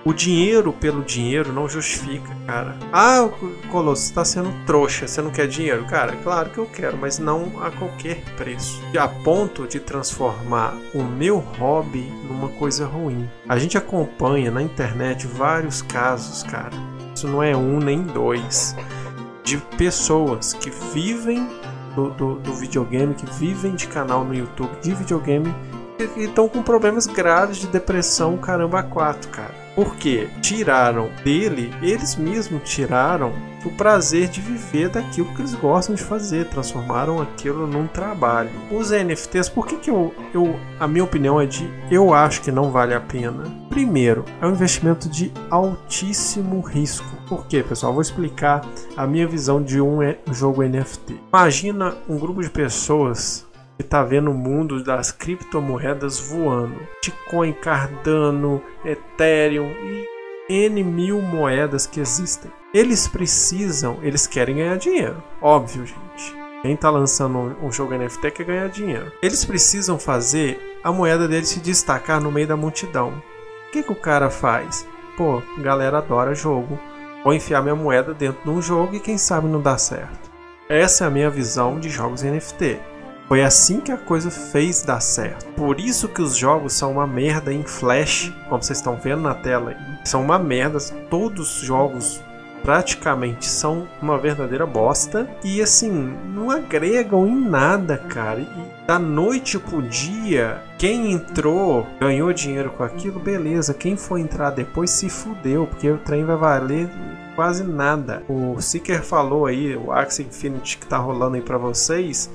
O dinheiro pelo dinheiro não justifica, cara. Ah, Colosso, você tá sendo trouxa, você não quer dinheiro? Cara, claro que eu quero, mas não a qualquer preço. A ponto de transformar o meu hobby numa coisa ruim. A gente acompanha na internet vários casos, cara. Isso não é um nem dois de pessoas que vivem do, do, do, videogame, que vivem de canal no YouTube de videogame e estão com problemas graves de depressão, caramba, quatro, cara. Porque tiraram dele, eles mesmos tiraram o prazer de viver daquilo que eles gostam de fazer, transformaram aquilo num trabalho. Os NFTs, por que, que eu, eu. A minha opinião é de eu acho que não vale a pena. Primeiro, é um investimento de altíssimo risco. Por quê, pessoal? vou explicar a minha visão de um jogo NFT. Imagina um grupo de pessoas que está vendo o mundo das criptomoedas voando. Bitcoin, Cardano, Ethereum e N mil moedas que existem. Eles precisam, eles querem ganhar dinheiro. Óbvio, gente. Quem está lançando um jogo NFT quer ganhar dinheiro. Eles precisam fazer a moeda deles se destacar no meio da multidão. O que, que o cara faz? Pô, galera adora jogo. Vou enfiar minha moeda dentro de um jogo e quem sabe não dá certo. Essa é a minha visão de jogos NFT. Foi assim que a coisa fez dar certo. Por isso que os jogos são uma merda em flash, como vocês estão vendo na tela. São uma merda. Todos os jogos praticamente são uma verdadeira bosta e assim não agregam em nada, cara. E da noite pro dia, quem entrou ganhou dinheiro com aquilo, beleza. Quem for entrar depois se fudeu, porque o trem vai valer quase nada. O Seeker falou aí, o Axie Infinity que tá rolando aí para vocês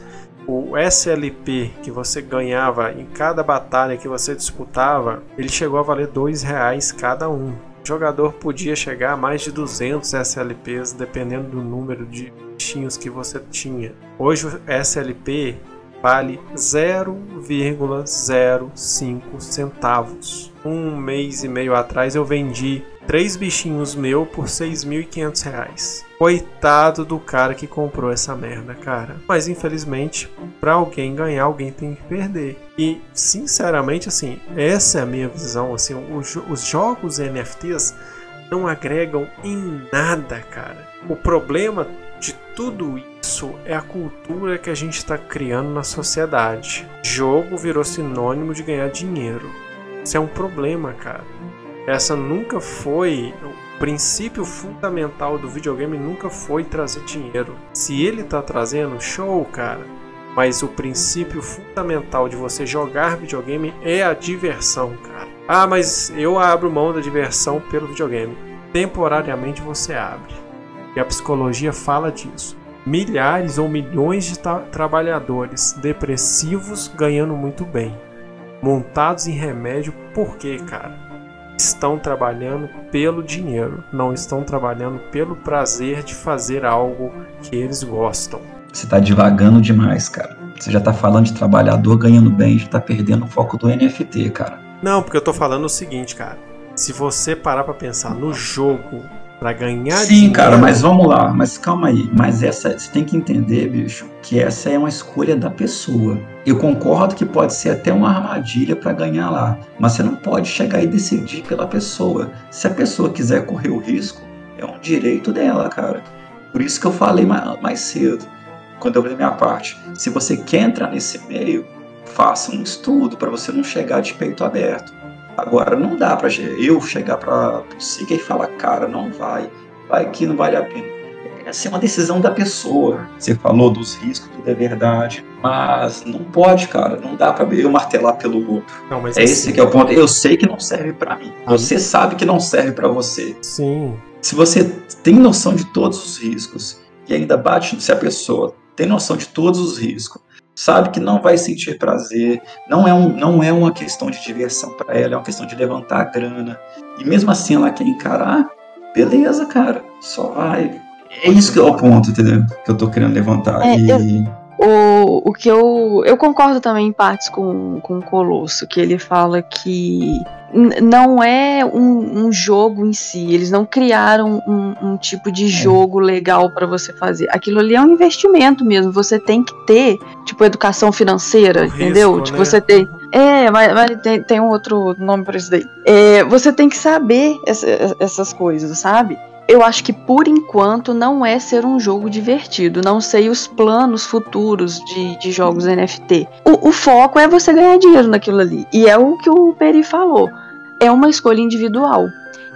o SLP que você ganhava em cada batalha que você disputava, ele chegou a valer dois reais cada um. O jogador podia chegar a mais de 200 SLPs dependendo do número de bichinhos que você tinha. Hoje o SLP vale 0,05 centavos. Um mês e meio atrás eu vendi três bichinhos meu por 6.500 reais. Coitado do cara que comprou essa merda, cara. Mas infelizmente, para alguém ganhar, alguém tem que perder. E sinceramente, assim, essa é a minha visão. Assim, os, os jogos NFTs não agregam em nada, cara. O problema de tudo isso é a cultura que a gente está criando na sociedade. Jogo virou sinônimo de ganhar dinheiro. Isso é um problema, cara. Essa nunca foi. Princípio fundamental do videogame nunca foi trazer dinheiro. Se ele tá trazendo, show, cara. Mas o princípio fundamental de você jogar videogame é a diversão, cara. Ah, mas eu abro mão da diversão pelo videogame. Temporariamente você abre. E a psicologia fala disso. Milhares ou milhões de trabalhadores depressivos ganhando muito bem. Montados em remédio, por quê, cara? Estão trabalhando pelo dinheiro, não estão trabalhando pelo prazer de fazer algo que eles gostam. Você está divagando demais, cara. Você já está falando de trabalhador ganhando bem, já está perdendo o foco do NFT, cara. Não, porque eu estou falando o seguinte, cara. Se você parar para pensar no jogo para ganhar Sim, dinheiro... cara, mas vamos lá, mas calma aí. Mas essa você tem que entender, bicho, que essa é uma escolha da pessoa. Eu concordo que pode ser até uma armadilha para ganhar lá, mas você não pode chegar e decidir pela pessoa. Se a pessoa quiser correr o risco, é um direito dela, cara. Por isso que eu falei mais, mais cedo, quando eu a minha parte. Se você quer entrar nesse meio, faça um estudo para você não chegar de peito aberto. Agora, não dá para eu chegar para o Siga e falar, cara, não vai, vai que não vale a pena. é assim, uma decisão da pessoa. Você falou dos riscos, tudo é verdade. Mas não pode, cara. Não dá pra eu martelar pelo outro. Não, é assim, esse que é o ponto. Eu sei que não serve para mim. Você sabe que não serve para você. Sim. Se você tem noção de todos os riscos e ainda bate se a pessoa tem noção de todos os riscos, sabe que não vai sentir prazer, não é, um, não é uma questão de diversão para ela, é uma questão de levantar a grana. E mesmo assim ela quer encarar, beleza, cara, só vai. É isso que é o ponto, entendeu? Que eu tô querendo levantar. É, e... eu, o, o que eu. Eu concordo também em partes com, com o Colosso, que ele fala que não é um, um, jogo em si, eles não criaram um, um tipo de é. jogo legal para você fazer. Aquilo ali é um investimento mesmo. Você tem que ter, tipo, educação financeira, entendeu? Tipo, né? você tem. É, mas, mas tem, tem, um outro nome para isso daí. É, você tem que saber essa, essas coisas, sabe? Eu acho que por enquanto não é ser um jogo divertido. Não sei os planos futuros de, de jogos NFT. O, o, foco é você ganhar dinheiro naquilo ali. E é o que o Peri falou. É uma escolha individual.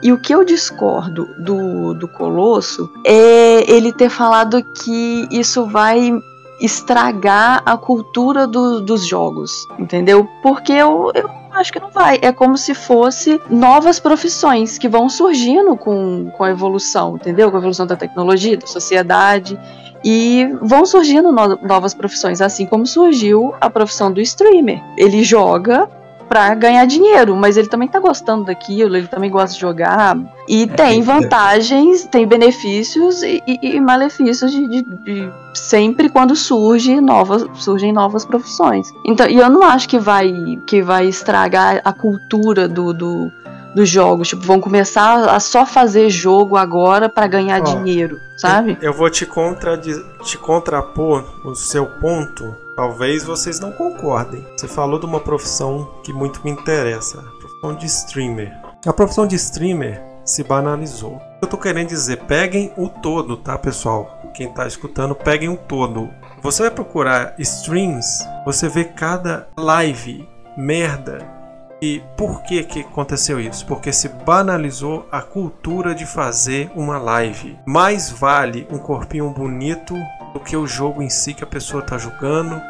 E o que eu discordo do, do Colosso é ele ter falado que isso vai estragar a cultura do, dos jogos, entendeu? Porque eu, eu acho que não vai. É como se fosse novas profissões que vão surgindo com, com a evolução, entendeu? Com a evolução da tecnologia, da sociedade. E vão surgindo no, novas profissões, assim como surgiu a profissão do streamer. Ele joga para ganhar dinheiro, mas ele também tá gostando daquilo, ele também gosta de jogar. E é, tem vantagens, tem benefícios e, e, e malefícios de, de, de, sempre quando surge novas, surgem novas profissões. Então, e eu não acho que vai, que vai estragar a cultura do, do dos jogos. Tipo, vão começar a só fazer jogo agora para ganhar Ó, dinheiro, sabe? Eu, eu vou te, contra, te contrapor o seu ponto Talvez vocês não concordem. Você falou de uma profissão que muito me interessa, a profissão de streamer. A profissão de streamer se banalizou. Eu tô querendo dizer, peguem o todo, tá, pessoal? Quem tá escutando, peguem o todo. Você vai procurar streams, você vê cada live merda. E por que que aconteceu isso? Porque se banalizou a cultura de fazer uma live. Mais vale um corpinho bonito do que o jogo em si que a pessoa está jogando,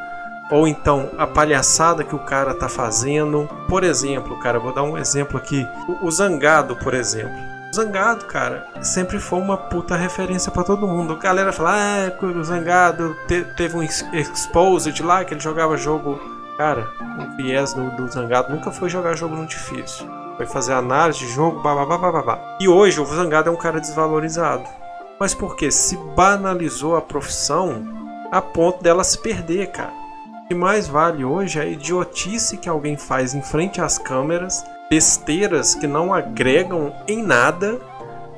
ou então a palhaçada que o cara está fazendo. Por exemplo, cara, vou dar um exemplo aqui. O, o Zangado, por exemplo. Zangado, cara, sempre foi uma puta referência para todo mundo. A galera fala, ah, o Zangado te, teve um Exposed lá, que ele jogava jogo. Cara, o viés do, do Zangado nunca foi jogar jogo no difícil. Foi fazer análise de jogo, babá. E hoje o Zangado é um cara desvalorizado. Mas porque se banalizou a profissão a ponto dela se perder, cara. O que mais vale hoje é a idiotice que alguém faz em frente às câmeras, besteiras que não agregam em nada.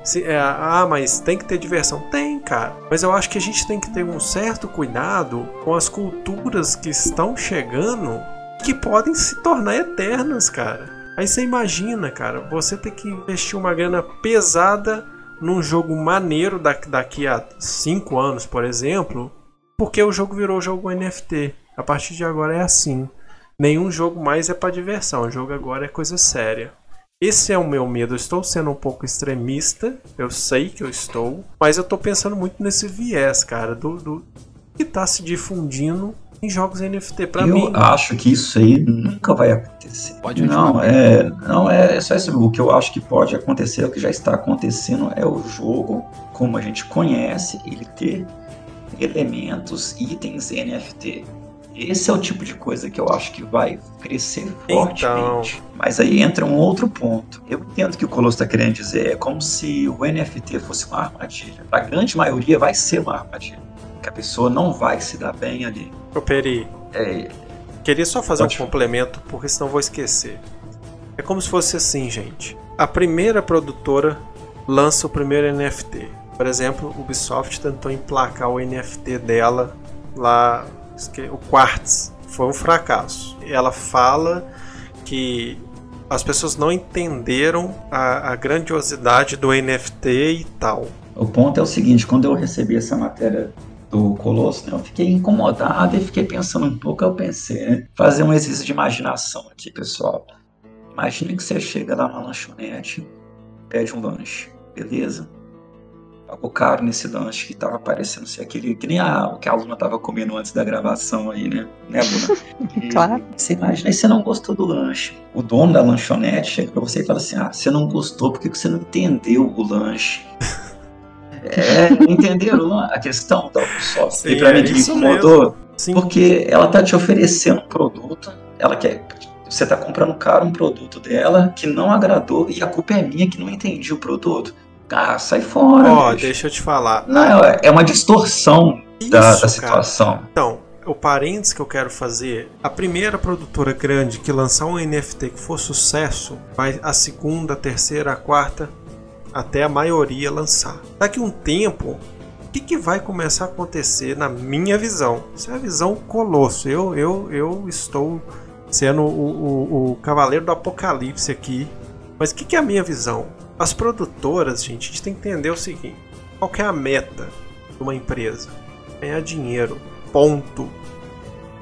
Se, é, ah, mas tem que ter diversão. Tem, cara. Mas eu acho que a gente tem que ter um certo cuidado com as culturas que estão chegando que podem se tornar eternas, cara. Aí você imagina, cara, você ter que investir uma grana pesada num jogo maneiro daqui a 5 anos, por exemplo, porque o jogo virou jogo NFT. A partir de agora é assim. Nenhum jogo mais é para diversão, o jogo agora é coisa séria. Esse é o meu medo. Eu estou sendo um pouco extremista, eu sei que eu estou, mas eu estou pensando muito nesse viés, cara, do, do que está se difundindo em jogos NFT. Para mim, eu acho que isso aí nunca vai acontecer. Pode não, é, não é só isso. O que eu acho que pode acontecer, o que já está acontecendo, é o jogo, como a gente conhece, ele ter elementos, itens NFT. Esse é o tipo de coisa que eu acho que vai crescer fortemente. Então... Mas aí entra um outro ponto. Eu entendo que o Colosso está querendo dizer. É como se o NFT fosse uma armadilha. A grande maioria vai ser uma armadilha. Que a pessoa não vai se dar bem ali. Ô Peri, é, queria só fazer Pode. um complemento, porque senão vou esquecer. É como se fosse assim, gente. A primeira produtora lança o primeiro NFT. Por exemplo, o Ubisoft tentou emplacar o NFT dela lá, o Quartz. Foi um fracasso. Ela fala que as pessoas não entenderam a, a grandiosidade do NFT e tal. O ponto é o seguinte: quando eu recebi essa matéria do Colosso, né, eu fiquei incomodado e fiquei pensando um pouco. Eu pensei, né, fazer um exercício de imaginação aqui, pessoal. Imagine que você chega lá na lanchonete, pede um lanche, beleza? pagou caro nesse lanche que tava parecendo ser aquele que nem a, o que a Luna tava comendo antes da gravação aí, né? Né, Luna? <laughs> E claro. Você imagina, aí você não gostou do lanche. O dono da lanchonete chega pra você e fala assim: ah, você não gostou porque você não entendeu o lanche. É, <laughs> entenderam a questão da Ubisoft? Sim, e pra é mim que me isso incomodou, Sim. porque ela tá te oferecendo um produto, ela quer. Você tá comprando caro um produto dela que não agradou e a culpa é minha que não entendi o produto. Ah, sai fora. Ó, bicho. deixa eu te falar. Não, é é uma distorção da, Isso, da cara. situação. Então, o parênteses que eu quero fazer, a primeira produtora grande que lançar um NFT que for sucesso, vai a segunda, a terceira, a quarta, até a maioria lançar. Daqui um tempo, o que, que vai começar a acontecer na minha visão? Isso é a visão colosso. Eu, eu, eu estou sendo o, o, o cavaleiro do apocalipse aqui. Mas o que, que é a minha visão? As produtoras, gente, a gente tem que entender o seguinte: qual é a meta de uma empresa? Ganhar dinheiro. Ponto.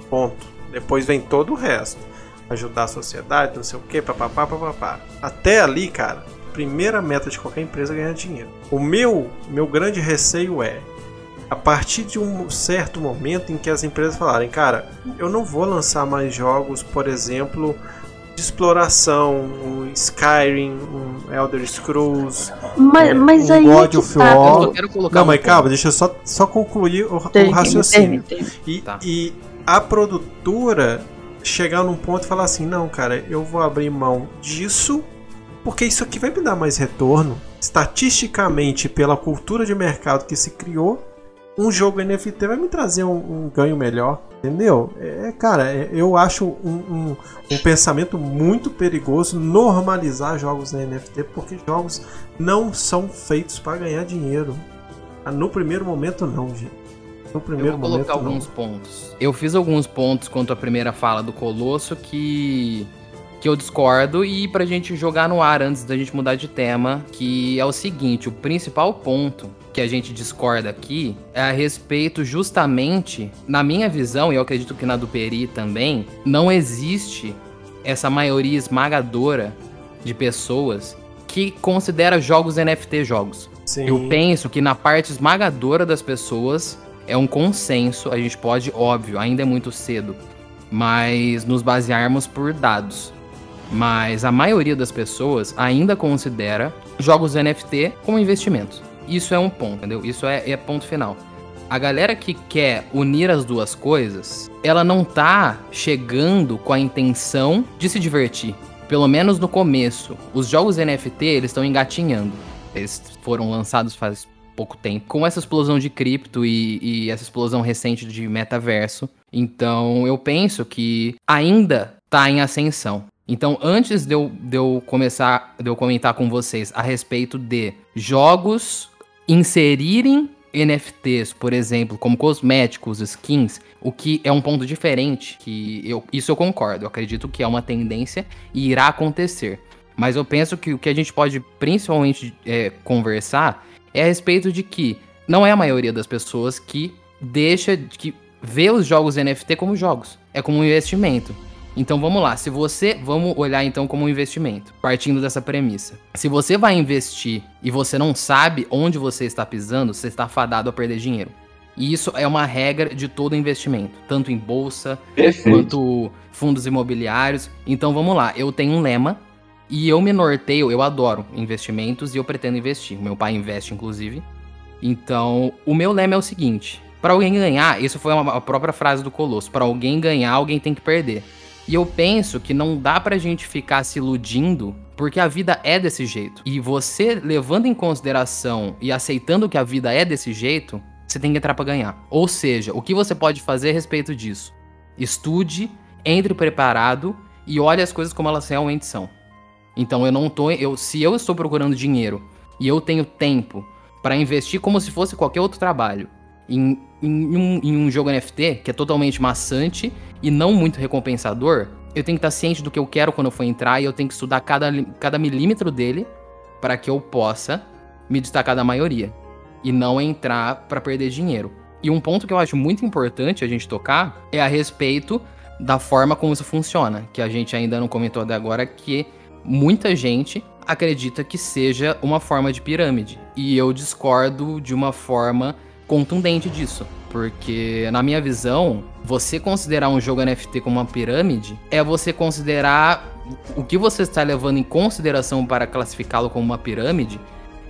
Ponto. Depois vem todo o resto. Ajudar a sociedade, não sei o que, papapá, papapá. Até ali, cara, primeira meta de qualquer empresa é ganhar dinheiro. O meu, meu grande receio é a partir de um certo momento em que as empresas falarem, cara, eu não vou lançar mais jogos, por exemplo, de exploração, um Skyrim, um Elder Scrolls, Mas, É, mas um aí. God é que of tá. War. Não, um mas calma, deixa eu só, só concluir o, o Termine, raciocínio. termine, termine. E, Tá. e a produtora chegar num ponto e falar assim: não, cara, eu vou abrir mão disso porque isso aqui vai me dar mais retorno. Estatisticamente, pela cultura de mercado que se criou, um jogo NFT vai me trazer um, um ganho melhor. Entendeu? É, cara, é- eu acho um, um- um pensamento muito perigoso normalizar jogos na NFT, porque jogos não são feitos para ganhar dinheiro. Ah, No primeiro momento, não, gente. No Eu primeiro vou momento, colocar não. alguns pontos. Eu fiz alguns pontos quanto à primeira fala do Colosso que que eu discordo e pra gente jogar no ar antes da gente mudar de tema, que é o seguinte, o principal ponto que a gente discorda aqui é a respeito justamente, na minha visão, e eu acredito que na do Peri também, não existe essa maioria esmagadora de pessoas que considera jogos NFT jogos. Sim. Eu penso que na parte esmagadora das pessoas é um consenso, a gente pode, óbvio, ainda é muito cedo, mas nos basearmos por dados. Mas a maioria das pessoas ainda considera jogos NFT como investimentos. Isso é um ponto, entendeu? Isso é, é ponto final. A galera que quer unir as duas coisas, ela não tá chegando com a intenção de se divertir. Pelo menos no começo. Os jogos NFT, eles estão engatinhando. Eles foram lançados faz pouco tempo. Com essa explosão de cripto e, e essa explosão recente de metaverso. Então, eu penso que ainda tá em ascensão. Então, antes de eu, de eu começar, de eu comentar com vocês a respeito de jogos inserirem NFTs, por exemplo, como cosméticos, skins, o que é um ponto diferente, que eu, isso eu concordo, eu acredito que é uma tendência e irá acontecer. Mas eu penso que o que a gente pode principalmente é, conversar é a respeito de que não é a maioria das pessoas que deixa, que vê os jogos NFT como jogos, é como um investimento. Então vamos lá, se você, vamos olhar então como um investimento, partindo dessa premissa. Se você vai investir e você não sabe onde você está pisando, você está fadado a perder dinheiro. E isso é uma regra de todo investimento, tanto em bolsa Perfeito. quanto fundos imobiliários. Então vamos lá, eu tenho um lema e eu me norteio, eu adoro investimentos e eu pretendo investir. Meu pai investe, inclusive. Então, o meu lema é o seguinte: para alguém ganhar, isso foi uma, a própria frase do Colosso, para alguém ganhar, alguém tem que perder. E eu penso que não dá pra gente ficar se iludindo, porque a vida é desse jeito. E você levando em consideração e aceitando que a vida é desse jeito, você tem que entrar pra ganhar. Ou seja, o que você pode fazer a respeito disso? Estude, entre preparado e olhe as coisas como elas realmente são. Então eu não tô, eu se eu estou procurando dinheiro e eu tenho tempo para investir como se fosse qualquer outro trabalho em, em, um, em um jogo NFT que é totalmente maçante e não muito recompensador, eu tenho que estar ciente do que eu quero quando eu for entrar e eu tenho que estudar cada, cada milímetro dele para que eu possa me destacar da maioria e não entrar para perder dinheiro. E um ponto que eu acho muito importante a gente tocar é a respeito da forma como isso funciona, que a gente ainda não comentou até agora, que muita gente acredita que seja uma forma de pirâmide. E eu discordo de uma forma contundente disso. Porque, na minha visão, você considerar um jogo NFT como uma pirâmide é você considerar o que você está levando em consideração para classificá-lo como uma pirâmide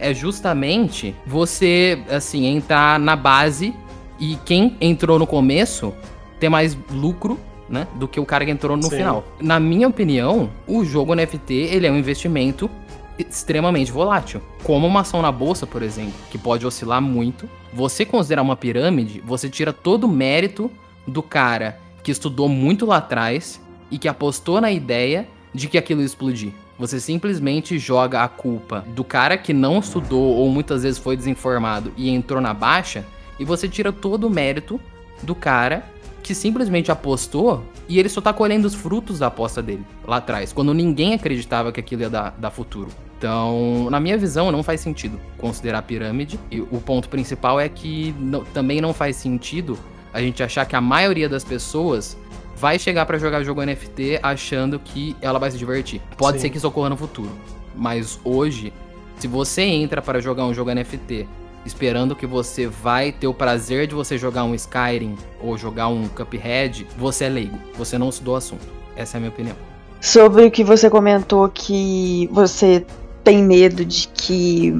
é justamente você, assim, entrar na base e quem entrou no começo ter mais lucro né, do que o cara que entrou no Sim. final. Na minha opinião, o jogo NFT ele é um investimento extremamente volátil. Como uma ação na bolsa, por exemplo, que pode oscilar muito. Você considerar uma pirâmide, você tira todo o mérito do cara que estudou muito lá atrás e que apostou na ideia de que aquilo ia explodir. Você simplesmente joga a culpa do cara que não estudou ou muitas vezes foi desinformado e entrou na baixa, e você tira todo o mérito do cara que simplesmente apostou e ele só tá colhendo os frutos da aposta dele lá atrás, quando ninguém acreditava que aquilo ia dar, dar futuro. Então, na minha visão, não faz sentido considerar pirâmide. E o ponto principal é que não, também não faz sentido a gente achar que a maioria das pessoas vai chegar para jogar jogo NFT achando que ela vai se divertir. Pode Sim. ser que isso ocorra no futuro. Mas hoje, se você entra para jogar um jogo NFT esperando que você vai ter o prazer de você jogar um Skyrim ou jogar um Cuphead, você é leigo. Você não estudou o assunto. Essa é a minha opinião. Sobre o que você comentou que você tem medo de que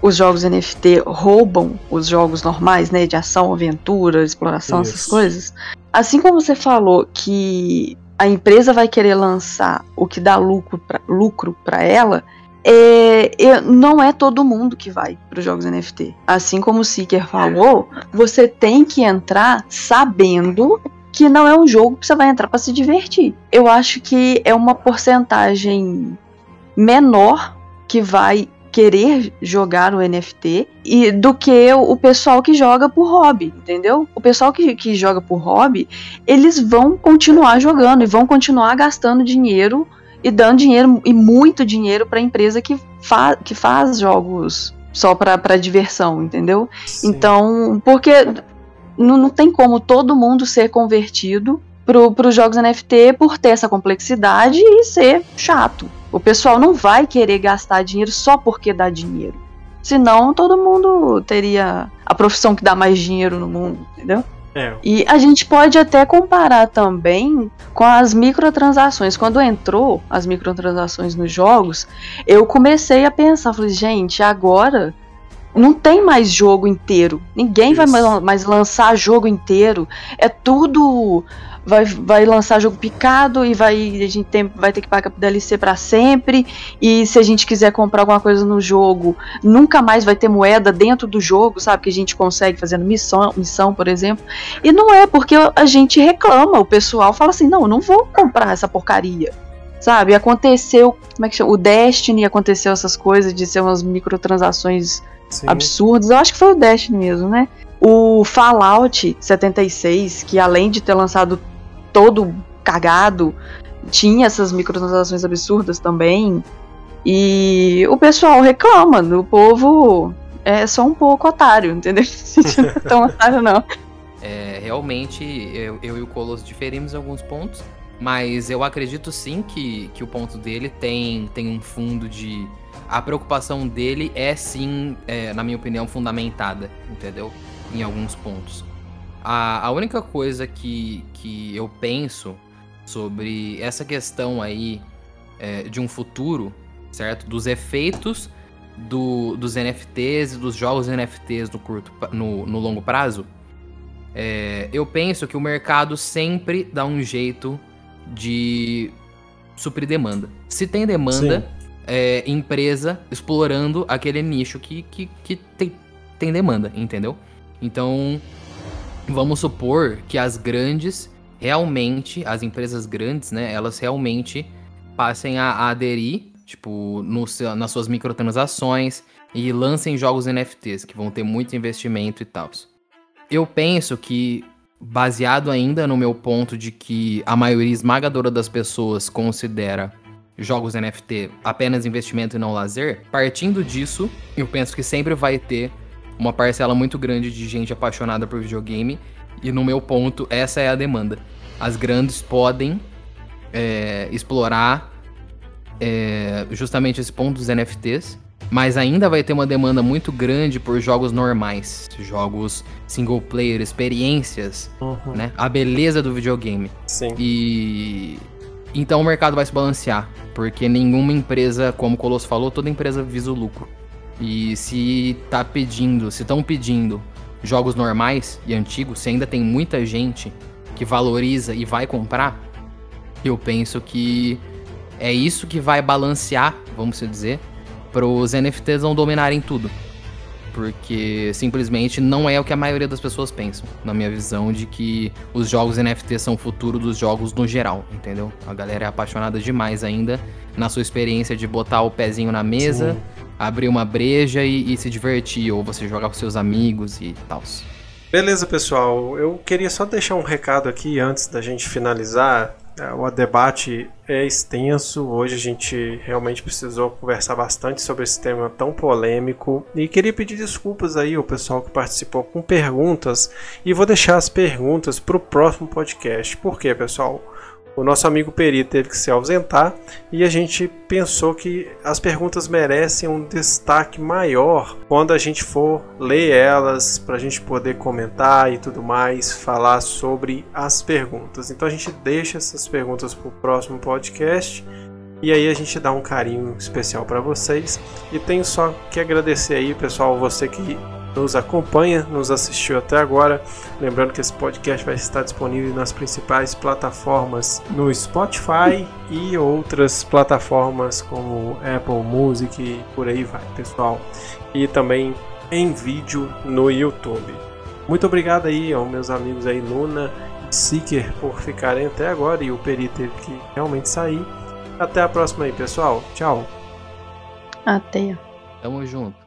os jogos NFT roubam os jogos normais, né, de ação, aventura, exploração, Isso. essas coisas. Assim como você falou que a empresa vai querer lançar o que dá lucro para lucro ela, é, é, não é todo mundo que vai para os jogos NFT. Assim como o Seeker falou, você tem que entrar sabendo que não é um jogo que você vai entrar para se divertir. Eu acho que é uma porcentagem menor que vai querer jogar o NFT e do que o pessoal que joga por hobby, entendeu? O pessoal que, que joga por hobby, eles vão continuar jogando e vão continuar gastando dinheiro e dando dinheiro e muito dinheiro para a empresa que, fa que faz jogos só para diversão, entendeu? Sim. Então, porque não, não tem como todo mundo ser convertido para os jogos NFT por ter essa complexidade e ser chato. O pessoal não vai querer gastar dinheiro só porque dá dinheiro. Senão todo mundo teria a profissão que dá mais dinheiro no mundo, entendeu? É. E a gente pode até comparar também com as microtransações. Quando entrou as microtransações nos jogos, eu comecei a pensar, falei, gente, agora não tem mais jogo inteiro. Ninguém Isso. vai mais lançar jogo inteiro. É tudo vai, vai lançar jogo picado e vai a gente tem, vai ter que pagar DLC para sempre. E se a gente quiser comprar alguma coisa no jogo, nunca mais vai ter moeda dentro do jogo, sabe? Que a gente consegue fazendo missão, missão, por exemplo. E não é porque a gente reclama, o pessoal fala assim: "Não, eu não vou comprar essa porcaria". Sabe? Aconteceu, como é que chama? O Destiny aconteceu essas coisas de ser umas microtransações Sim. absurdas. Eu acho que foi o Destiny mesmo, né? O Fallout 76, que além de ter lançado todo cagado, tinha essas microtransações absurdas também. E o pessoal reclama, o povo é só um pouco otário, entendeu? não <laughs> é tão otário, não. É, realmente, eu, eu e o Colosso diferimos em alguns pontos, mas eu acredito sim que, que o ponto dele tem, tem um fundo de. A preocupação dele é sim, é, na minha opinião, fundamentada, entendeu? Em alguns pontos. A, a única coisa que, que eu penso sobre essa questão aí é, de um futuro, certo? Dos efeitos do, dos NFTs e dos jogos NFTs no, curto, no, no longo prazo, é, eu penso que o mercado sempre dá um jeito de suprir demanda. Se tem demanda, é, empresa explorando aquele nicho que, que, que tem, tem demanda, entendeu? Então, vamos supor que as grandes realmente, as empresas grandes, né, elas realmente passem a, aderir, tipo, no, nas suas microtransações e lancem jogos NFTs, que vão ter muito investimento e tal. Eu penso que, baseado ainda no meu ponto de que a maioria esmagadora das pessoas considera jogos NFT apenas investimento e não lazer, partindo disso, eu penso que sempre vai ter uma parcela muito grande de gente apaixonada por videogame. E no meu ponto, essa é a demanda. As grandes podem é, explorar é justamente esse ponto dos NFTs. Mas ainda vai ter uma demanda muito grande por jogos normais, jogos single player, experiências, uhum. né? A beleza do videogame. Sim. E então o mercado vai se balancear, porque nenhuma empresa, como o Colosso falou, toda empresa visa o lucro. E se tá pedindo, se estão pedindo jogos normais e antigos, se ainda tem muita gente que valoriza e vai comprar, eu penso que é isso que vai balancear, vamos dizer, para os NFTs não dominarem tudo. Porque simplesmente não é o que a maioria das pessoas pensam, na minha visão, de que os jogos NFT são o futuro dos jogos no geral, entendeu? A galera é apaixonada demais ainda na sua experiência de botar o pezinho na mesa, Sim. Abrir uma breja e, e se divertir, ou você jogar com seus amigos e tal. Beleza, pessoal. Eu queria só deixar um recado aqui antes da gente finalizar. É, o debate é extenso. Hoje a gente realmente precisou conversar bastante sobre esse tema tão polêmico. E queria pedir desculpas aí ao pessoal que participou com perguntas. E vou deixar as perguntas para o próximo podcast. Por quê, pessoal? O nosso amigo Peri teve que se ausentar e a gente pensou que as perguntas merecem um destaque maior quando a gente for ler elas para a gente poder comentar e tudo mais, falar sobre as perguntas. Então a gente deixa essas perguntas para o próximo podcast. E aí a gente dá um carinho especial para vocês. E tenho só que agradecer aí, pessoal, você que nos acompanha, nos assistiu até agora. Lembrando que esse podcast vai estar disponível nas principais plataformas no Spotify e outras plataformas como Apple Music e por aí vai, pessoal. E também em vídeo no YouTube. Muito obrigado aí aos meus amigos aí Luna e Seeker por ficarem até agora e o Peri teve que realmente sair. Até a próxima aí, pessoal. Tchau. Até. Tamo junto.